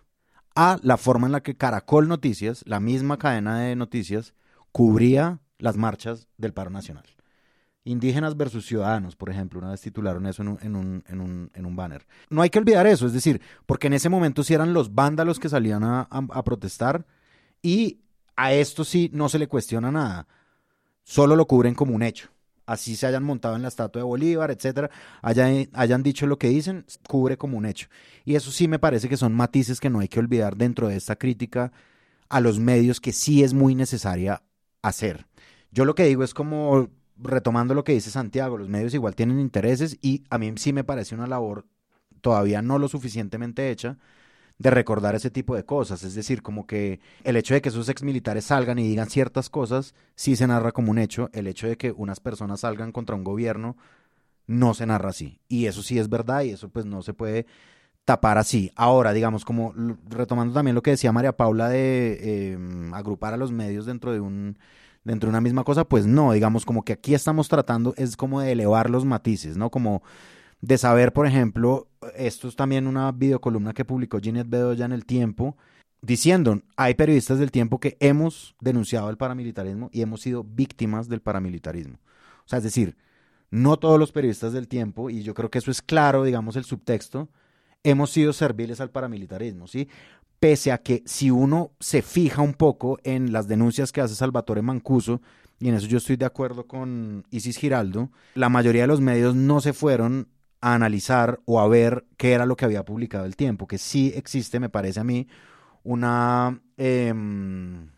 A la forma en la que Caracol Noticias, la misma cadena de noticias, cubría las marchas del paro nacional. Indígenas versus ciudadanos, por ejemplo, una vez titularon eso en un, en un, en un, banner. No hay que olvidar eso, es decir, porque en ese momento sí eran los vándalos que salían a, a- a protestar y a esto sí no se le cuestiona nada, solo lo cubren como un hecho. Así se hayan montado en la estatua de Bolívar, etcétera, hayan, hayan dicho lo que dicen, cubre como un hecho. Y eso sí me parece que son matices que no hay que olvidar dentro de esta crítica a los medios que sí es muy necesaria hacer. Yo lo que digo es como, retomando lo que dice Santiago, los medios igual tienen intereses y a mí sí me parece una labor todavía no lo suficientemente hecha de recordar ese tipo de cosas. Es decir, como que el hecho de que esos exmilitares salgan y digan ciertas cosas sí se narra como un hecho. El hecho de que unas personas salgan contra un gobierno no se narra así. Y eso sí es verdad y eso pues no se puede tapar así. Ahora, digamos, como retomando también lo que decía María Paula de eh, agrupar a los medios dentro de un dentro de una misma cosa, pues no, digamos como que aquí estamos tratando es como de elevar los matices, ¿no? Como de saber, por ejemplo, esto es también una videocolumna que publicó Ginette Bedoya en El Tiempo, diciendo, hay periodistas del tiempo que hemos denunciado el paramilitarismo y hemos sido víctimas del paramilitarismo. O sea, es decir, no todos los periodistas del tiempo, y yo creo que eso es claro, digamos, el subtexto, hemos sido serviles al paramilitarismo, ¿sí? Pese a que si uno se fija un poco en las denuncias que hace Salvatore Mancuso, y en eso yo estoy de acuerdo con Isis Giraldo, la mayoría de los medios no se fueron a analizar o a ver qué era lo que había publicado el tiempo, que sí existe, me parece a mí, una... em,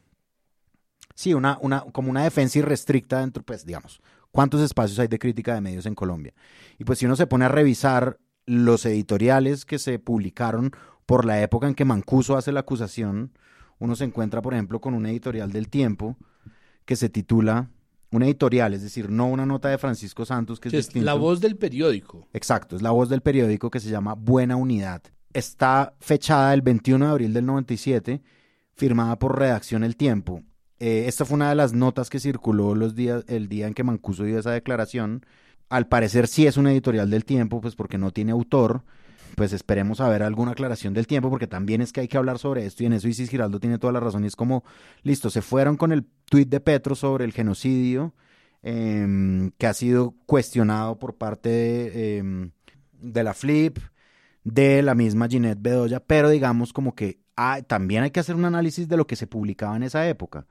sí, una, una, como una defensa irrestricta dentro, pues digamos, cuántos espacios hay de crítica de medios en Colombia. Y pues si uno se pone a revisar los editoriales que se publicaron por la época en que Mancuso hace la acusación, uno se encuentra, por ejemplo, con un editorial del tiempo que se titula, un editorial, es decir, no una nota de Francisco Santos, que es, es distinto. la voz del periódico. Exacto, es la voz del periódico que se llama Buena Unidad. Está fechada el 21 de abril del 97, firmada por Redacción El Tiempo. Eh, esta fue una de las notas que circuló los días, el día en que Mancuso dio esa declaración. Al parecer sí es un editorial del Tiempo, pues porque no tiene autor. Pues esperemos a ver alguna aclaración del tiempo, porque también es que hay que hablar sobre esto y en eso Isis Giraldo tiene toda la razón. Y es como, listo, se fueron con el tuit de Petro sobre el genocidio, em, que ha sido cuestionado por parte de, em, la Flip, de la misma Ginette Bedoya, pero digamos como que también hay que hacer un análisis de lo que se publicaba en esa época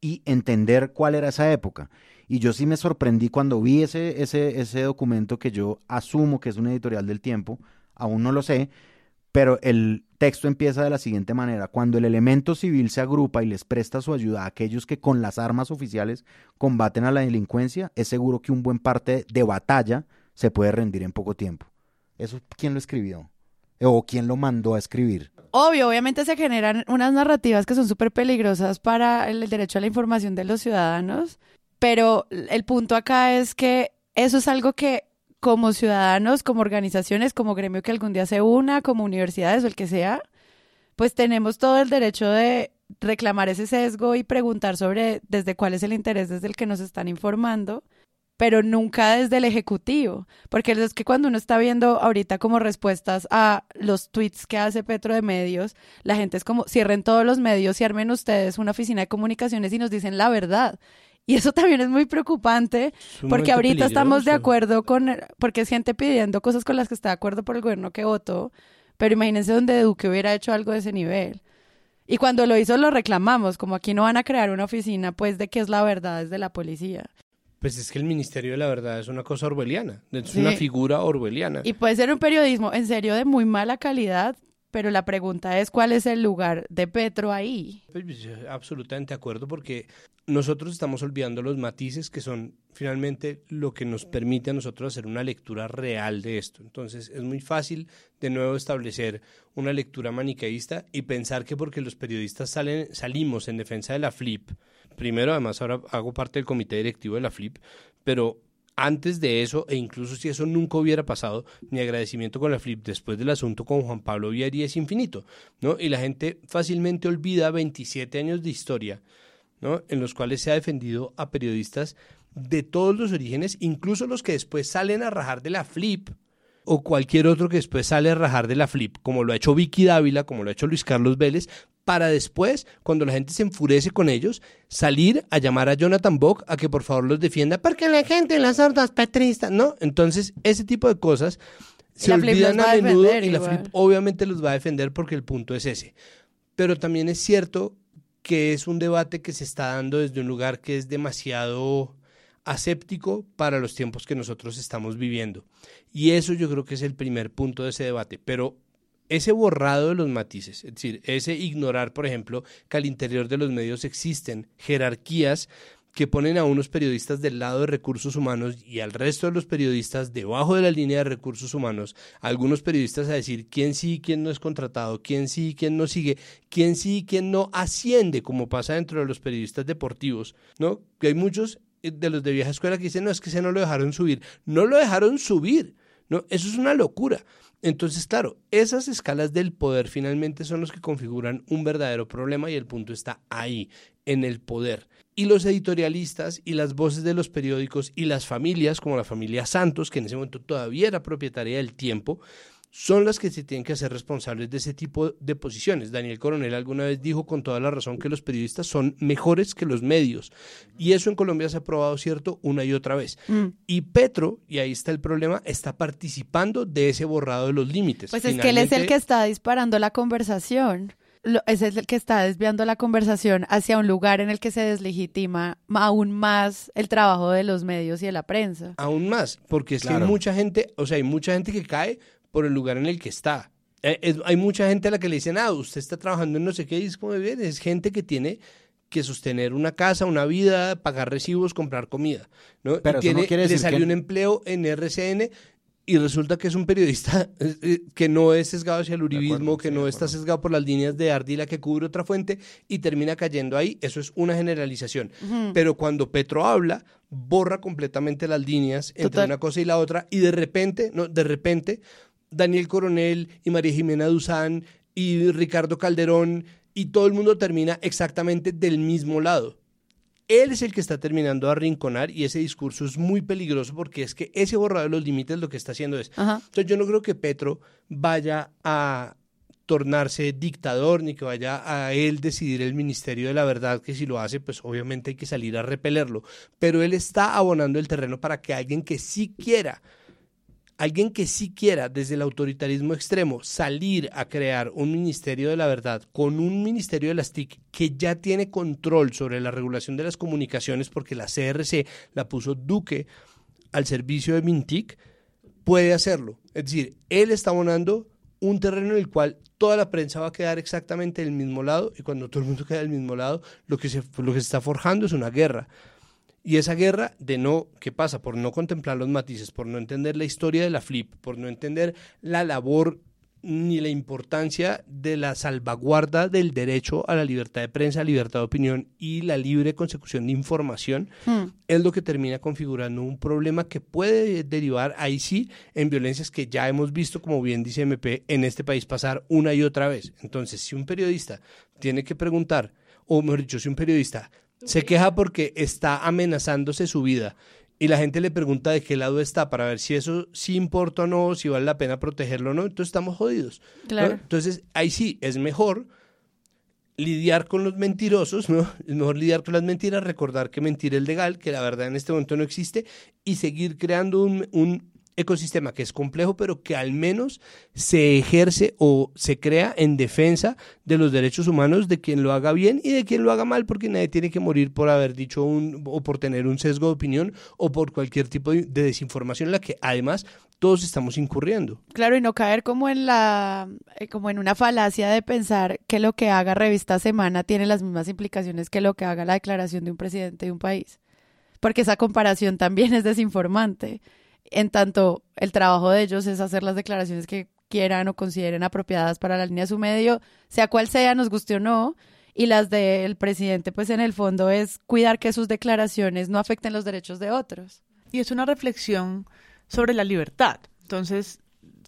y entender cuál era esa época. Y yo sí me sorprendí cuando vi ese, ese, ese documento que yo asumo que es un editorial del tiempo, aún no lo sé, pero el texto empieza de la siguiente manera. Cuando el elemento civil se agrupa y les presta su ayuda a aquellos que con las armas oficiales combaten a la delincuencia, es seguro que un buen parte de batalla se puede rendir en poco tiempo. ¿Eso quién lo escribió? ¿O quién lo mandó a escribir? Obvio, obviamente se generan unas narrativas que son súper peligrosas para el derecho a la información de los ciudadanos, pero el punto acá es que eso es algo que como ciudadanos, como organizaciones, como gremio que algún día se una, como universidades o el que sea, pues tenemos todo el derecho de reclamar ese sesgo y preguntar sobre desde cuál es el interés desde el que nos están informando, pero nunca desde el ejecutivo, porque es que cuando uno está viendo ahorita como respuestas a los tweets que hace Petro de medios, la gente es como cierren todos los medios y armen ustedes una oficina de comunicaciones y nos dicen la verdad. Y eso también es muy preocupante porque ahorita estamos de acuerdo con, porque es gente pidiendo cosas con las que está de acuerdo por el gobierno que votó, pero imagínense donde Duque hubiera hecho algo de ese nivel. Y cuando lo hizo lo reclamamos, como aquí no van a crear una oficina, pues de qué es la verdad desde la policía. Pues es que el Ministerio de la Verdad es una cosa orwelliana, es una figura orwelliana. Y puede ser un periodismo en serio de muy mala calidad, pero la pregunta es cuál es el lugar de Petro ahí. Pues, absolutamente de acuerdo porque nosotros estamos olvidando los matices que son finalmente lo que nos permite a nosotros hacer una lectura real de esto. Entonces es muy fácil de nuevo establecer una lectura maniqueísta y pensar que porque los periodistas salen, salimos en defensa de la FLIP, primero además ahora hago parte del comité directivo de la FLIP, pero antes de eso, e incluso si eso nunca hubiera pasado, mi agradecimiento con la Flip después del asunto con Juan Pablo Vieri es infinito, ¿no? Y la gente fácilmente olvida 27 años de historia, ¿no? En los cuales se ha defendido a periodistas de todos los orígenes, incluso los que después salen a rajar de la Flip, o cualquier otro que después sale a rajar de la flip, como lo ha hecho Vicky Dávila, como lo ha hecho Luis Carlos Vélez, para después, cuando la gente se enfurece con ellos, salir a llamar a Jonathan Bock a que por favor los defienda, porque la gente, las sordas petristas, ¿no? Entonces, ese tipo de cosas se olvidan a, menudo y la flip obviamente los va a defender porque el punto es ese. Pero también es cierto que es un debate que se está dando desde un lugar que es demasiado aséptico para los tiempos que nosotros estamos viviendo. Y eso yo creo que es el primer punto de ese debate. Pero ese borrado de los matices, es decir, ese ignorar, por ejemplo, que al interior de los medios existen jerarquías que ponen a unos periodistas del lado de recursos humanos y al resto de los periodistas debajo de la línea de recursos humanos, algunos periodistas a decir quién sí y quién no es contratado, quién sí y quién no sigue, quién sí y quién no asciende, como pasa dentro de los periodistas deportivos, ¿no? Que hay muchos de los de vieja escuela que dicen, no, es que se no lo dejaron subir. No lo dejaron subir, ¿no? Eso es una locura. Entonces, claro, esas escalas del poder finalmente son los que configuran un verdadero problema y el punto está ahí, en el poder. Y los editorialistas y las voces de los periódicos y las familias, como la familia Santos, que en ese momento todavía era propietaria del tiempo, son las que se tienen que hacer responsables de ese tipo de posiciones. Daniel Coronel alguna vez dijo con toda la razón que los periodistas son mejores que los medios. Y eso en Colombia se ha probado cierto una y otra vez. Mm. Y Petro, y ahí está el problema, está participando de ese borrado de los límites. Pues es que él es el que está disparando la conversación. es el que está desviando la conversación hacia un lugar en el que se deslegitima aún más el trabajo de los medios y de la prensa. Aún más, porque es que hay mucha gente, o sea, hay mucha gente que cae por el lugar en el que está. Eh, hay mucha gente a la que le dicen, ah, usted está trabajando en no sé qué, y es como bien, es gente que tiene que sostener una casa, una vida, pagar recibos, comprar comida, ¿no? Pero tiene, le salió un empleo en RCN y resulta que es un periodista eh, eh, que no es sesgado hacia el uribismo, que no está sesgado por las líneas de Ardila que cubre otra fuente y termina cayendo ahí. Eso es una generalización. Pero cuando Petro habla, borra completamente las líneas entre una cosa y la otra y de repente, no, de repente Daniel Coronel y María Jimena Duzán y Ricardo Calderón y todo el mundo termina exactamente del mismo lado. Él es el que está terminando a arrinconar y ese discurso es muy peligroso porque es que ese borrado de los límites lo que está haciendo es. Entonces yo no creo que Petro vaya a tornarse dictador ni que vaya a él decidir el Ministerio de la Verdad, que si lo hace, pues obviamente hay que salir a repelerlo. Pero él está abonando el terreno para que alguien que sí quiera alguien que sí quiera desde el autoritarismo extremo salir a crear un ministerio de la verdad con un ministerio de las TIC que ya tiene control sobre la regulación de las comunicaciones porque la CRC la puso Duque al servicio de Mintic, puede hacerlo. Es decir, él está abonando un terreno en el cual toda la prensa va a quedar exactamente del mismo lado y cuando todo el mundo queda del mismo lado, lo que se, lo que se está forjando es una guerra. Y esa guerra de no, ¿qué pasa? Por no contemplar los matices, por no entender la historia de la flip, por no entender la labor ni la importancia de la salvaguarda del derecho a la libertad de prensa, libertad de opinión y la libre consecución de información, hmm. es lo que termina configurando un problema que puede derivar ahí sí en violencias que ya hemos visto, como bien dice MP, en este país pasar una y otra vez. Entonces, si un periodista tiene que preguntar, o mejor dicho, si un periodista se queja porque está amenazándose su vida y la gente le pregunta de qué lado está para ver si eso sí importa o no, si vale la pena protegerlo o no, entonces estamos jodidos. Claro. Entonces, ahí sí, es mejor lidiar con los mentirosos, ¿no? Es mejor lidiar con las mentiras, recordar que mentir es legal, que la verdad en este momento no existe, y seguir creando un, un ecosistema que es complejo, pero que al menos se ejerce o se crea en defensa de los derechos humanos de quien lo haga bien y de quien lo haga mal, porque nadie tiene que morir por haber dicho un, o por tener un sesgo de opinión o por cualquier tipo de, desinformación en la que además todos estamos incurriendo. Claro, y no caer como en la eh, como en una falacia de pensar que lo que haga Revista Semana tiene las mismas implicaciones que lo que haga la declaración de un presidente de un país. Porque esa comparación también es desinformante en tanto el trabajo de ellos es hacer las declaraciones que quieran o consideren apropiadas para la línea de su medio, sea cual sea, nos guste o no, y las del presidente, pues en el fondo es cuidar que sus declaraciones no afecten los derechos de otros. Y es una reflexión sobre la libertad. Entonces,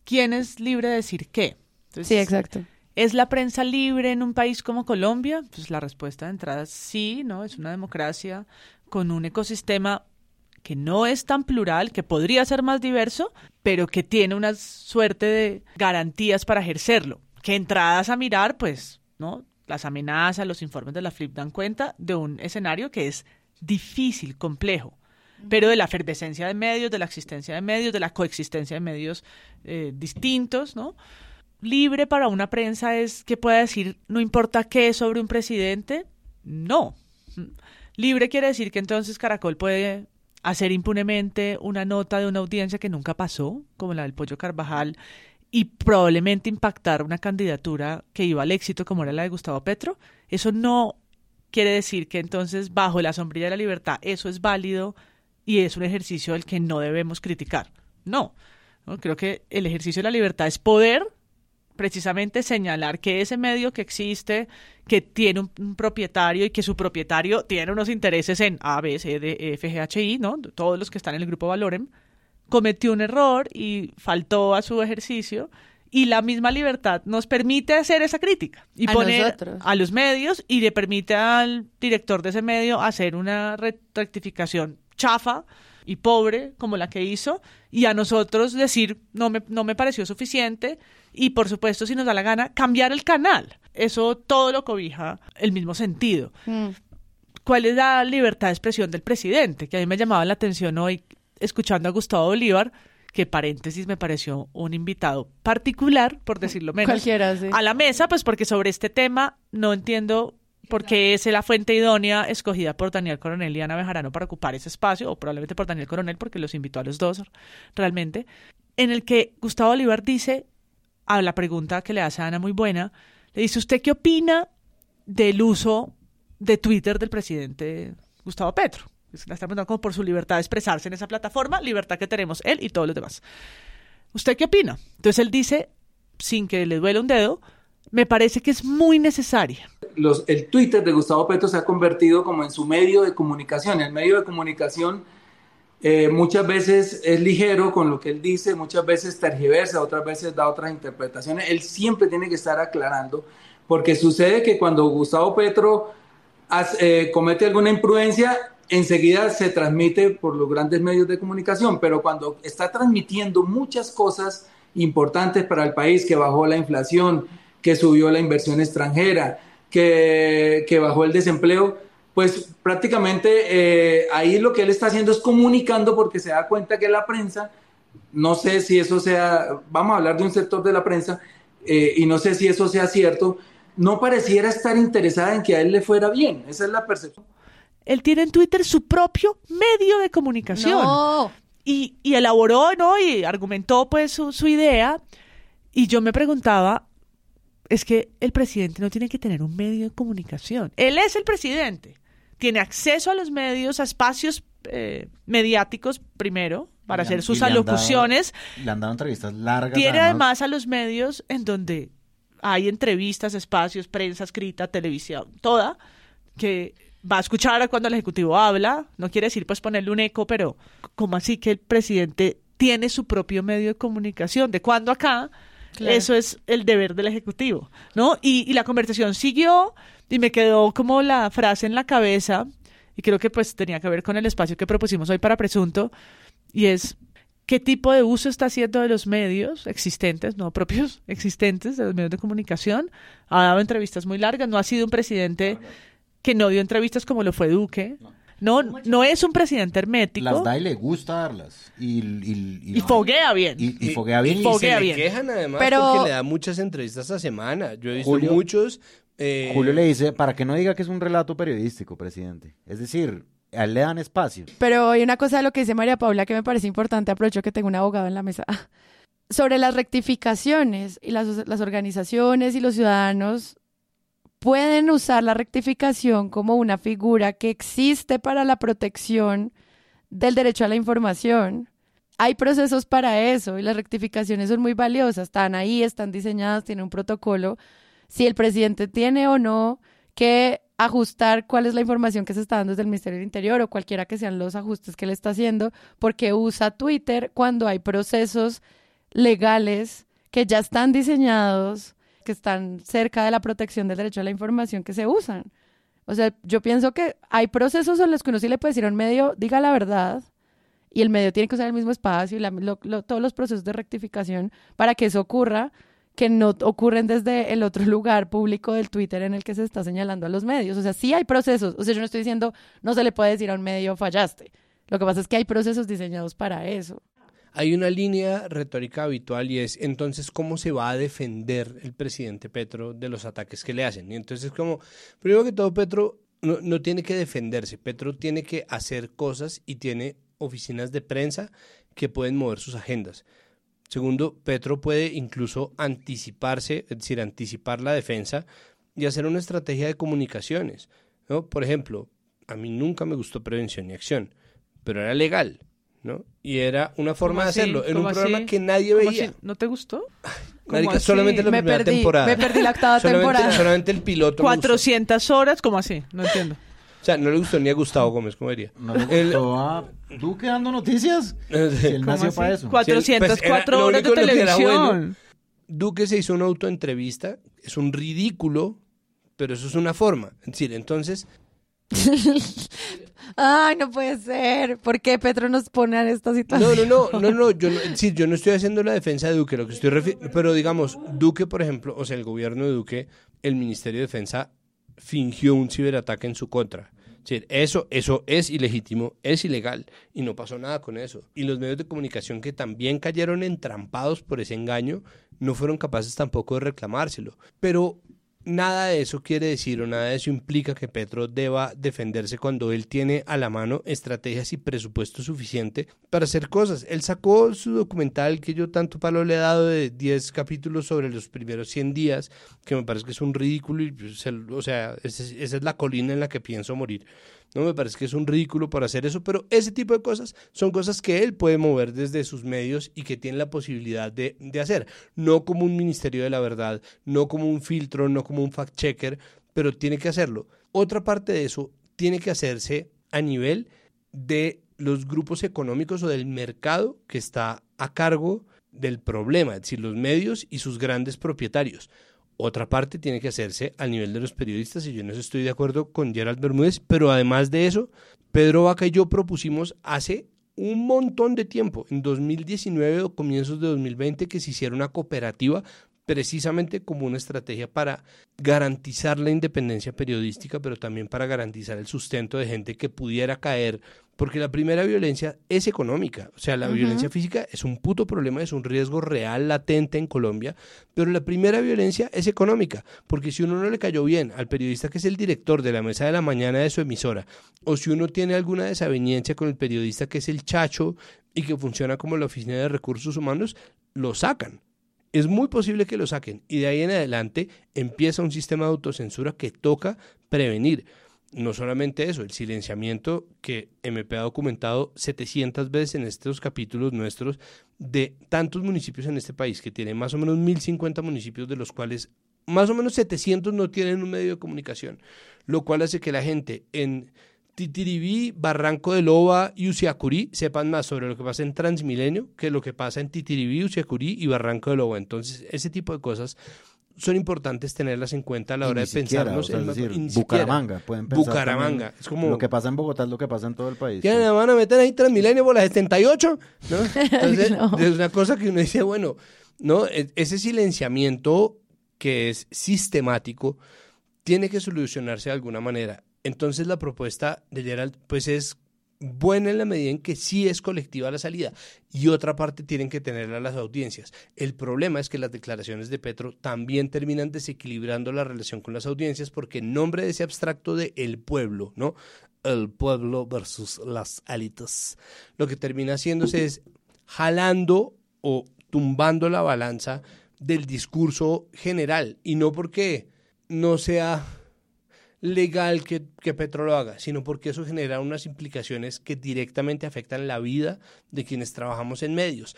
¿quién es libre de decir qué? sí, exacto. ¿Es la prensa libre en un país como Colombia? Pues la respuesta de entrada es sí, ¿no? Es una democracia con un ecosistema que no es tan plural, que podría ser más diverso, pero que tiene una suerte de garantías para ejercerlo. Que entradas a mirar, pues, ¿no? Las amenazas, los informes de la FLIP dan cuenta de un escenario que es difícil, complejo, pero de la efervescencia de medios, de la existencia de medios, de la coexistencia de medios eh, distintos, ¿no? Libre para una prensa es que pueda decir no importa qué sobre un presidente, no. Libre quiere decir que entonces Caracol puede hacer impunemente una nota de una audiencia que nunca pasó, como la del Pollo Carvajal, y probablemente impactar una candidatura que iba al éxito como era la de Gustavo Petro, eso no quiere decir que entonces bajo la sombrilla de la libertad eso es válido y es un ejercicio al que no debemos criticar. No, ¿no? creo que el ejercicio de la libertad es poder precisamente señalar que ese medio que existe, que tiene un, propietario y que su propietario tiene unos intereses en A, B, C, D, E, F, G, H, I, ¿no? Todos los que están en el grupo Valorem, cometió un error y faltó a su ejercicio y la misma libertad nos permite hacer esa crítica y poner a los medios y le permite al director de ese medio hacer una rectificación chafa y pobre como la que hizo y a nosotros decir no me, no me pareció suficiente y por supuesto si nos da la gana cambiar el canal. Eso todo lo cobija el mismo sentido. Mm. ¿Cuál es la libertad de expresión del presidente? Que a mí me llamaba la atención hoy escuchando a Gustavo Bolívar que paréntesis me pareció un invitado particular, por decirlo menos, Cualquiera, a la mesa, pues porque sobre este tema no entiendo porque es la fuente idónea escogida por Daniel Coronel y Ana Bejarano para ocupar ese espacio, o probablemente por Daniel Coronel, porque los invitó a los dos realmente, en el que Gustavo Olivar dice, a la pregunta que le hace a Ana muy buena, le dice, ¿usted qué opina del uso de Twitter del presidente Gustavo Petro? La está preguntando como por su libertad de expresarse en esa plataforma, libertad que tenemos él y todos los demás. ¿Usted qué opina? Entonces él dice, sin que le duele un dedo, me parece que es muy necesaria. Los, el Twitter de Gustavo Petro se ha convertido como en su medio de comunicación. El medio de comunicación eh, muchas veces es ligero con lo que él dice, muchas veces tergiversa, otras veces da otras interpretaciones. Él siempre tiene que estar aclarando, porque sucede que cuando Gustavo Petro eh, comete alguna imprudencia, enseguida se transmite por los grandes medios de comunicación, pero cuando está transmitiendo muchas cosas importantes para el país, que bajó la inflación, que subió la inversión extranjera, que, bajó el desempleo, pues prácticamente eh, ahí lo que él está haciendo es comunicando porque se da cuenta que la prensa, no sé si eso sea, vamos a hablar de un sector de la prensa, eh, y no sé si eso sea cierto, no pareciera estar interesada en que a él le fuera bien, esa es la percepción. Él tiene en Twitter su propio medio de comunicación. y, y elaboró, ¿no? Y argumentó pues su, su idea. Y yo me preguntaba, es que el presidente no tiene que tener un medio de comunicación. Él es el presidente. Tiene acceso a los medios, a espacios eh, mediáticos primero, para Y hacer sus y le han dado- alocuciones. Le han dado entrevistas largas. Tiene además a los medios en donde hay entrevistas, espacios, prensa escrita, televisión, toda, que va a escuchar cuando el Ejecutivo habla. No quiere decir pues ponerle un eco, pero como así que el presidente tiene su propio medio de comunicación? ¿De cuándo acá? Claro. Eso es el deber del Ejecutivo, ¿no? Y, y la conversación siguió y me quedó como la frase en la cabeza y creo que pues tenía que ver con el espacio que propusimos hoy para Presunto y es qué tipo de uso está haciendo de los medios existentes, no propios, existentes, de los medios de comunicación. Ha dado entrevistas muy largas, no ha sido un presidente que no dio entrevistas como lo fue Duque. No, no es un presidente hermético Las da y le gusta darlas. Y, y, y foguea bien. Y, y foguea bien. y y foguea se bien. le quejan además Pero- porque le da muchas entrevistas a semana. Yo he visto Julio- muchos. eh, Julio le dice, para que no diga que es un relato periodístico, presidente. Es decir, a él le dan espacio. Pero hay una cosa de lo que dice María Paula que me parece importante, aprovecho que tengo un abogado en la mesa, sobre las rectificaciones y las, las organizaciones y los ciudadanos pueden usar la rectificación como una figura que existe para la protección del derecho a la información. Hay procesos para eso y las rectificaciones son muy valiosas, están ahí, están diseñadas, tienen un protocolo. Si el presidente tiene o no que ajustar cuál es la información que se está dando desde el Ministerio del Interior o cualquiera que sean los ajustes que le está haciendo, porque usa Twitter cuando hay procesos legales que ya están diseñados, que están cerca de la protección del derecho a la información que se usan. O sea, yo pienso que hay procesos en los que uno sí le puede decir a un medio, diga la verdad, y el medio tiene que usar el mismo espacio y todos los procesos de rectificación para que eso ocurra, que no ocurren desde el otro lugar público del Twitter en el que se está señalando a los medios. O sea, sí hay procesos. O sea, yo no estoy diciendo, no se le puede decir a un medio fallaste. Lo que pasa es que hay procesos diseñados para eso. Hay una línea retórica habitual y es entonces cómo se va a defender el presidente Petro de los ataques que le hacen. Y entonces como, primero que todo, Petro no, no tiene que defenderse, Petro tiene que hacer cosas y tiene oficinas de prensa que pueden mover sus agendas. Segundo, Petro puede incluso anticiparse, es decir, anticipar la defensa y hacer una estrategia de comunicaciones. ¿no? Por ejemplo, a mí nunca me gustó prevención y acción, pero era legal. ¿No? Y era una forma ¿Cómo de así? hacerlo en un ¿Cómo programa así? que nadie ¿Cómo veía. así? ¿No te gustó? Marica, solamente la Me primera perdí, temporada. me perdí la octava solamente, temporada. solamente el piloto. me gustó. 400 horas, ¿cómo así? No entiendo. O sea, no le gustó ni a Gustavo Gómez, como diría. ¿No le El- gustó a Duque dando noticias? Si él ¿Cómo nació así? para eso. 404 Pues era- horas de televisión. bueno. Duque se hizo una autoentrevista, es un ridículo, pero eso es una forma. Es decir, entonces, Ay, no puede ser. ¿Por qué Petro nos pone en esta no, situación? no, no, no, no, yo no, decir, yo no estoy haciendo la defensa de Duque, lo que estoy refi- pero digamos, Duque, por ejemplo, o sea, el gobierno de Duque, el Ministerio de Defensa fingió un ciberataque en su contra. Decir, eso, eso es ilegítimo, es ilegal y no pasó nada con eso. Y los medios de comunicación que también cayeron entrampados por ese engaño no fueron capaces tampoco de reclamárselo. Pero nada de eso quiere decir o nada de eso implica que Petro deba defenderse cuando él tiene a la mano estrategias y presupuesto suficiente para hacer cosas. Él sacó su documental que yo tanto palo le he dado de 10 capítulos sobre los primeros 100 días, que me parece que es un ridículo y pues, o sea, esa es la colina en la que pienso morir. No me parece que es un ridículo por hacer eso, pero ese tipo de cosas son cosas que él puede mover desde sus medios y que tiene la posibilidad de, de hacer. No como un ministerio de la verdad, no como un filtro, no como un fact-checker, pero tiene que hacerlo. Otra parte de eso tiene que hacerse a nivel de los grupos económicos o del mercado que está a cargo del problema, es decir, los medios y sus grandes propietarios. Otra parte tiene que hacerse al nivel de los periodistas y yo en eso estoy de acuerdo con Gerald Bermúdez, pero además de eso, Pedro Vaca y yo propusimos hace un montón de tiempo, en 2019 o comienzos de 2020, que se hiciera una cooperativa precisamente como una estrategia para garantizar la independencia periodística, pero también para garantizar el sustento de gente que pudiera caer Porque la primera violencia es económica, o sea, la violencia física es un puto problema, es un riesgo real latente en Colombia, pero la primera violencia es económica, porque si uno no le cayó bien al periodista que es el director de la mesa de la mañana de su emisora, o si uno tiene alguna desaveniencia con el periodista que es el chacho y que funciona como la oficina de recursos humanos, lo sacan. Es muy posible que lo saquen. Y de ahí en adelante empieza un sistema de autocensura que toca prevenir no solamente eso, el silenciamiento que MP ha documentado 700 veces en estos capítulos nuestros de tantos municipios en este país, que tiene más o menos 1050 municipios, de los cuales más o menos 700 no tienen un medio de comunicación, lo cual hace que la gente en Titiribí, Barranco de Loba y Uciacurí sepan más sobre lo que pasa en Transmilenio que lo que pasa en Titiribí, Uciacurí y Barranco de Loba. Entonces, ese tipo de cosas son importantes tenerlas en cuenta a la hora de pensarnos en Bucaramanga, pueden pensar Bucaramanga, es como lo que pasa en Bogotá es lo que pasa en todo el país. Ya van a meter ahí Transmilenio por las 78, ¿no? Entonces, es una cosa que uno dice, bueno, no, e, ese silenciamiento que es sistemático tiene que solucionarse de alguna manera. Entonces la propuesta de Gerald pues es buena en la medida en que sí es colectiva la salida y otra parte tienen que tenerla las audiencias. El problema es que las declaraciones de Petro también terminan desequilibrando la relación con las audiencias porque en nombre de ese abstracto de el pueblo, ¿no? El pueblo versus las élites. Lo que termina haciéndose es jalando o tumbando la balanza del discurso general y no porque no sea legal que, que, Petro lo haga, sino porque eso genera unas implicaciones que directamente afectan la vida de quienes trabajamos en medios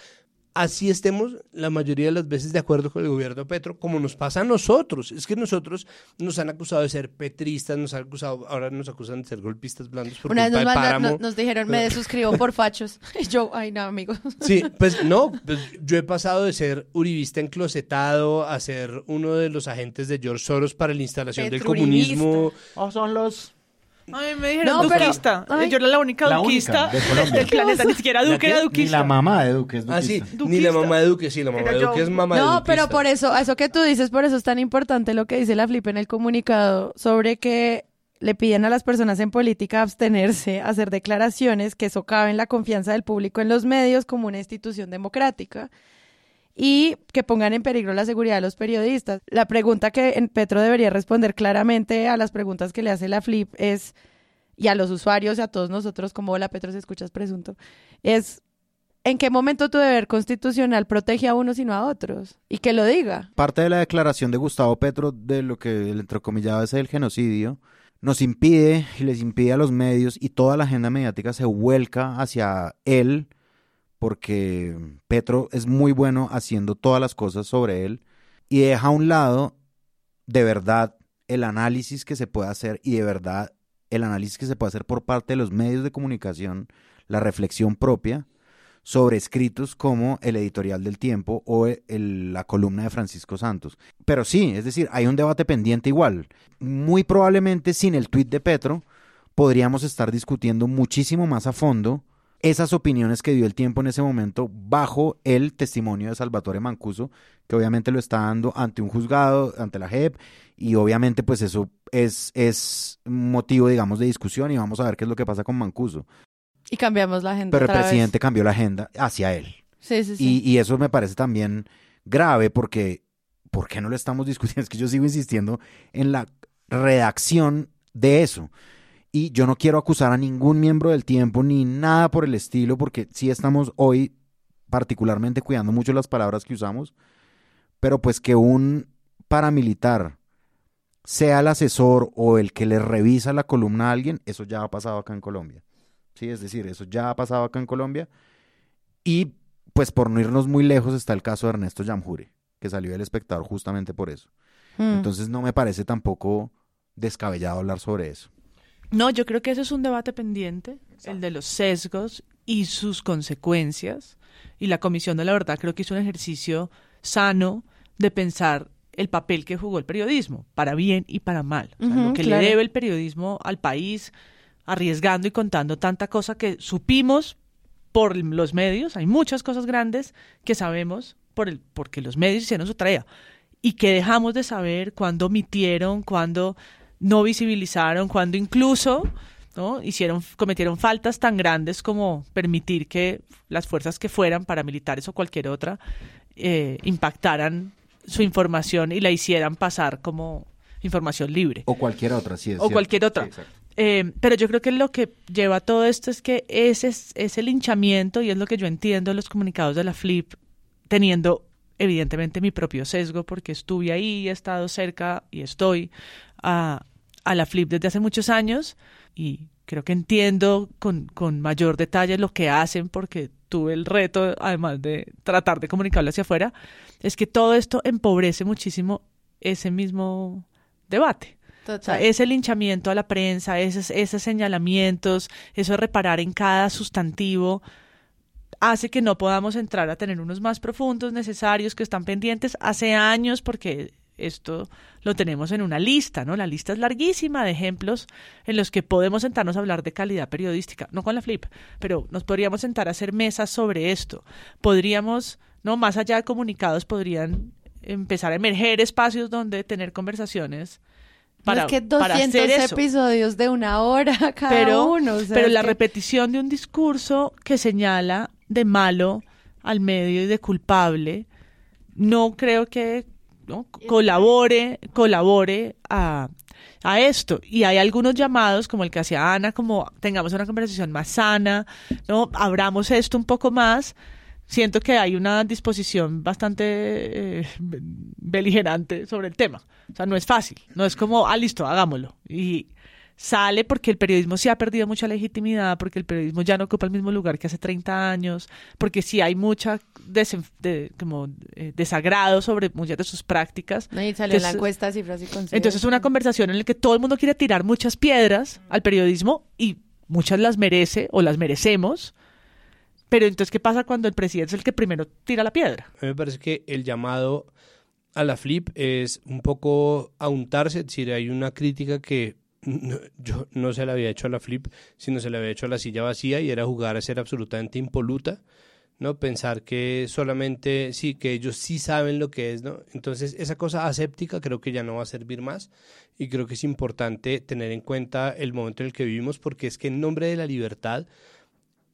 así estemos la mayoría de las veces de acuerdo con el gobierno de Petro, como nos pasa a nosotros. Es que nosotros nos han acusado de ser petristas, nos han acusado, ahora nos acusan de ser golpistas blandos por Una culpa vez nos, nos, nos, dijeron, me desuscribo por fachos. Y yo, ay, no, amigo. Sí, pues no, pues yo he pasado de ser uribista enclosetado a ser uno de los agentes de George Soros para la instalación del comunismo. O son los Ay, me dijeron no, duquista. Yo era la única duquista del planeta. Ni siquiera Duque era duquista. Ni la mamá de Duque es duquista. Ah, sí. Ni la mamá de Duque, sí. La mamá de Duque es mamá de Duque. No, pero por eso, eso que tú dices, por eso es tan importante lo que dice la Flip en el comunicado sobre que le piden a las personas en política abstenerse, hacer declaraciones que socaven la confianza del público en los medios como una institución democrática y que pongan en peligro la seguridad de los periodistas. La pregunta que Petro debería responder claramente a las preguntas que le hace la Flip es, y a los usuarios y a todos nosotros, como hola Petro, si escuchas presunto, es ¿En qué momento tu deber constitucional protege a unos y no a otros? Y que lo diga. Parte de la declaración de Gustavo Petro de lo que el entrecomillado es el genocidio nos impide y les impide a los medios y toda la agenda mediática se vuelca hacia él porque Petro es muy bueno haciendo todas las cosas sobre él y deja a un lado de verdad el análisis que se puede hacer y de verdad el análisis que se puede hacer por parte de los medios de comunicación, la reflexión propia sobre escritos como el editorial del tiempo o la columna de Francisco Santos. Pero sí, es decir, hay un debate pendiente igual. Muy probablemente sin el tuit de Petro podríamos estar discutiendo muchísimo más a fondo esas opiniones que dio el tiempo en ese momento bajo el testimonio de Salvatore Mancuso, que obviamente lo está dando ante un juzgado, ante la JEP, y obviamente pues eso es, es motivo, digamos, de discusión y vamos a ver qué es lo que pasa con Mancuso. Y cambiamos la agenda. Pero el presidente cambió la agenda hacia él. Sí, sí, sí. Y, y eso me parece también grave porque, ¿por qué no lo estamos discutiendo? Es que yo sigo insistiendo en la redacción de eso. Y yo no quiero acusar a ningún miembro del tiempo ni nada por el estilo, porque sí estamos hoy particularmente cuidando mucho las palabras que usamos, pero pues que un paramilitar sea el asesor o el que le revisa la columna a alguien, eso ya ha pasado acá en Colombia. Sí, es decir, eso ya ha pasado acá en Colombia. Y pues por no irnos muy lejos está el caso de Ernesto Yamjure, que salió del espectador justamente por eso. Hmm. Entonces no me parece tampoco descabellado hablar sobre eso. No, yo creo que ese es un debate pendiente, el de los sesgos y sus consecuencias. Y la Comisión de la Verdad creo que hizo un ejercicio sano de pensar el papel que jugó el periodismo, para bien y para mal. O sea, lo que le debe el periodismo al país, arriesgando y contando tanta cosa que supimos por los medios. Hay muchas cosas grandes que sabemos por el, porque los medios hicieron su tarea y que dejamos de saber cuando omitieron, cuando no visibilizaron, cuando incluso ¿no? Hicieron, cometieron faltas tan grandes como permitir que las fuerzas que fueran, paramilitares o cualquier otra, eh, impactaran su información y la hicieran pasar como información libre. O cualquier otra, sí. Es o cierto. cualquier otra. Sí. Eh, pero yo creo que lo que lleva a todo esto es que ese, ese linchamiento, y es lo que yo entiendo en los comunicados de la FLIP, teniendo evidentemente mi propio sesgo, porque estuve ahí, he estado cerca y estoy a, a la FLIP desde hace muchos años, y creo que entiendo con, con mayor detalle lo que hacen, porque tuve el reto, además de tratar de comunicarlo hacia afuera, es que todo esto empobrece muchísimo ese mismo debate. O sea, Total. ese linchamiento a la prensa, esos, esos señalamientos, eso de reparar en cada sustantivo, hace que no podamos entrar a tener unos más profundos necesarios que están pendientes hace años porque esto lo tenemos en una lista, ¿no? La lista es larguísima de ejemplos en los que podemos sentarnos a hablar de calidad periodística, no con la flip, pero nos podríamos sentar a hacer mesas sobre esto. Podríamos, no, más allá de comunicados, podrían empezar a emerger espacios donde tener conversaciones para, No, es que para 200 hacer eso episodios de una hora cada pero, uno. o sea, pero la que- repetición de un discurso que señala de malo al medio y de culpable, no creo que ¿no? colabore, colabore a, a esto. Y hay algunos llamados, como el que hacía Ana, como tengamos una conversación más sana, ¿no? Abramos esto un poco más. Siento que hay una disposición bastante eh, beligerante sobre el tema. O sea, no es fácil. No es como, ah, listo, hagámoslo. Y sale porque el periodismo sí ha perdido mucha legitimidad, porque el periodismo ya no ocupa el mismo lugar que hace 30 años, porque sí hay mucha desen- de- como, eh, desagrado sobre muchas de sus prácticas. No, y salió en la Entonces- encuesta cifras y conceptos. Entonces es una conversación en la que todo el mundo quiere tirar muchas piedras al periodismo y muchas las merece o las merecemos. Pero entonces, ¿qué pasa cuando el presidente es el que primero tira la piedra? A mí me parece que el llamado a la flip es un poco a untarse, es decir, hay una crítica que no- yo no se la había hecho a la flip, sino se la había hecho a la silla vacía y era jugar a ser absolutamente impoluta, ¿no? Pensar que solamente, sí, que ellos sí saben lo que es, ¿no? Entonces, esa cosa aséptica creo que ya no va a servir más y creo que es importante tener en cuenta el momento en el que vivimos porque es que en nombre de la libertad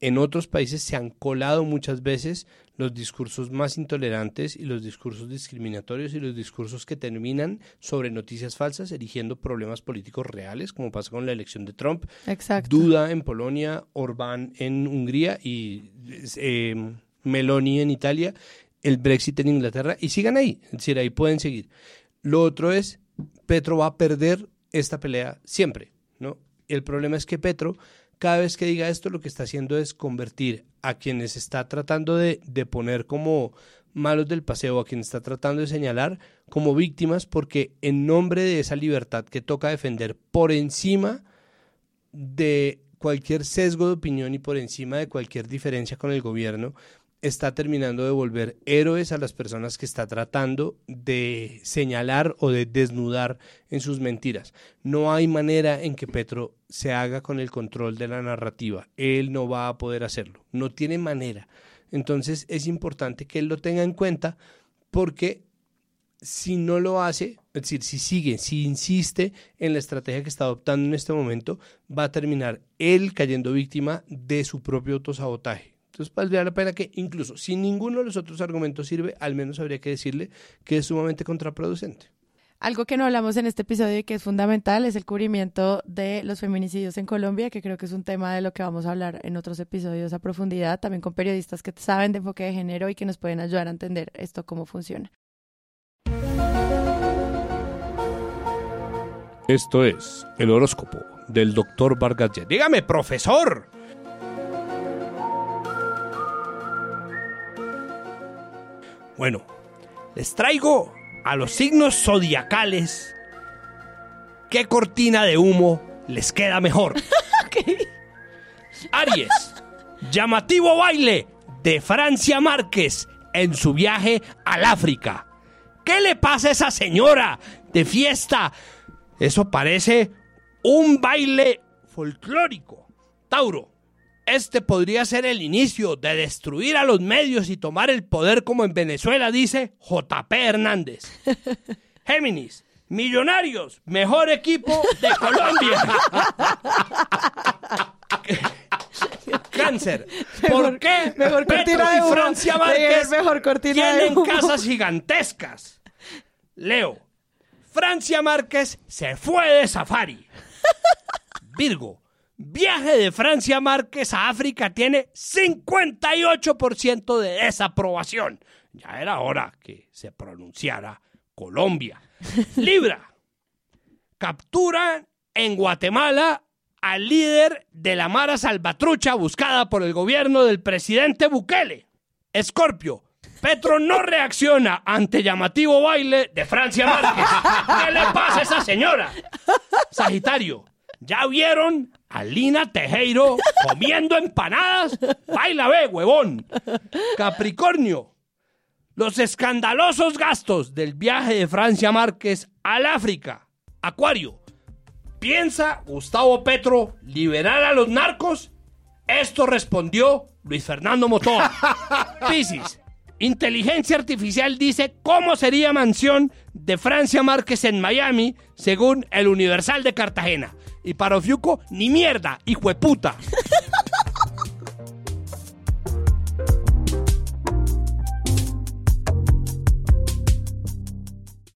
en otros países se han colado muchas veces los discursos más intolerantes y los discursos discriminatorios y los discursos que terminan sobre noticias falsas, erigiendo problemas políticos reales, como pasa con la elección de Trump, Exacto. Duda en Polonia, Orbán en Hungría y eh, Meloni en Italia, el Brexit en Inglaterra, y sigan ahí, es decir, ahí pueden seguir. Lo otro es, Petro va a perder esta pelea siempre, ¿no? El problema es que Petro, cada vez que diga esto, lo que está haciendo es convertir a quienes está tratando de, de poner como malos del paseo, a quienes está tratando de señalar como víctimas, porque en nombre de esa libertad que toca defender por encima de cualquier sesgo de opinión y por encima de cualquier diferencia con el gobierno, está terminando de volver héroes a las personas que está tratando de señalar o de desnudar en sus mentiras. No hay manera en que Petro se haga con el control de la narrativa. Él no va a poder hacerlo. No tiene manera. Entonces es importante que él lo tenga en cuenta porque si no lo hace, es decir, si sigue, si insiste en la estrategia que está adoptando en este momento, va a terminar él cayendo víctima de su propio autosabotaje. Entonces, valdría la pena que incluso si ninguno de los otros argumentos sirve, al menos habría que decirle que es sumamente contraproducente. Algo que no hablamos en este episodio y que es fundamental es el cubrimiento de los feminicidios en Colombia, que creo que es un tema de lo que vamos a hablar en otros episodios a profundidad, también con periodistas que saben de enfoque de género y que nos pueden ayudar a entender esto cómo funciona. Esto es el horóscopo del doctor Vargas Lleras. Dígame, profesor. Bueno, les traigo a los signos zodiacales qué cortina de humo les queda mejor. Aries, llamativo baile de Francia Márquez en su viaje al África. ¿Qué le pasa a esa señora de fiesta? Eso parece un baile folclórico. Tauro, este podría ser el inicio de destruir a los medios y tomar el poder como en Venezuela dice JP Hernández. Géminis, Millonarios, mejor equipo de Colombia. cáncer. ¿Por qué mejor Petro cortina de y. Francia Márquez mejor cortina de tienen humo. casas gigantescas? Leo. Francia Márquez se fue de safari. Virgo. Viaje de Francia Márquez a África tiene 58% de desaprobación. Ya era hora que se pronunciara Colombia. Libra. Capturan en Guatemala al líder de la Mara Salvatrucha buscada por el gobierno del presidente Bukele. Escorpio. Petro no reacciona ante llamativo baile de Francia Márquez. ¿Qué le pasa a esa señora? Sagitario. ¿Ya vieron a Lina Tejero comiendo empanadas? Baila ve, huevón. Capricornio. Los escandalosos gastos del viaje de Francia Márquez al África. Acuario. ¿Piensa Gustavo Petro liberar a los narcos? Esto respondió Luis Fernando Motoa. Piscis. Inteligencia artificial dice cómo sería mansión de Francia Márquez en Miami, según el Universal de Cartagena. Y para Ofiuco, ni mierda, hijo de puta.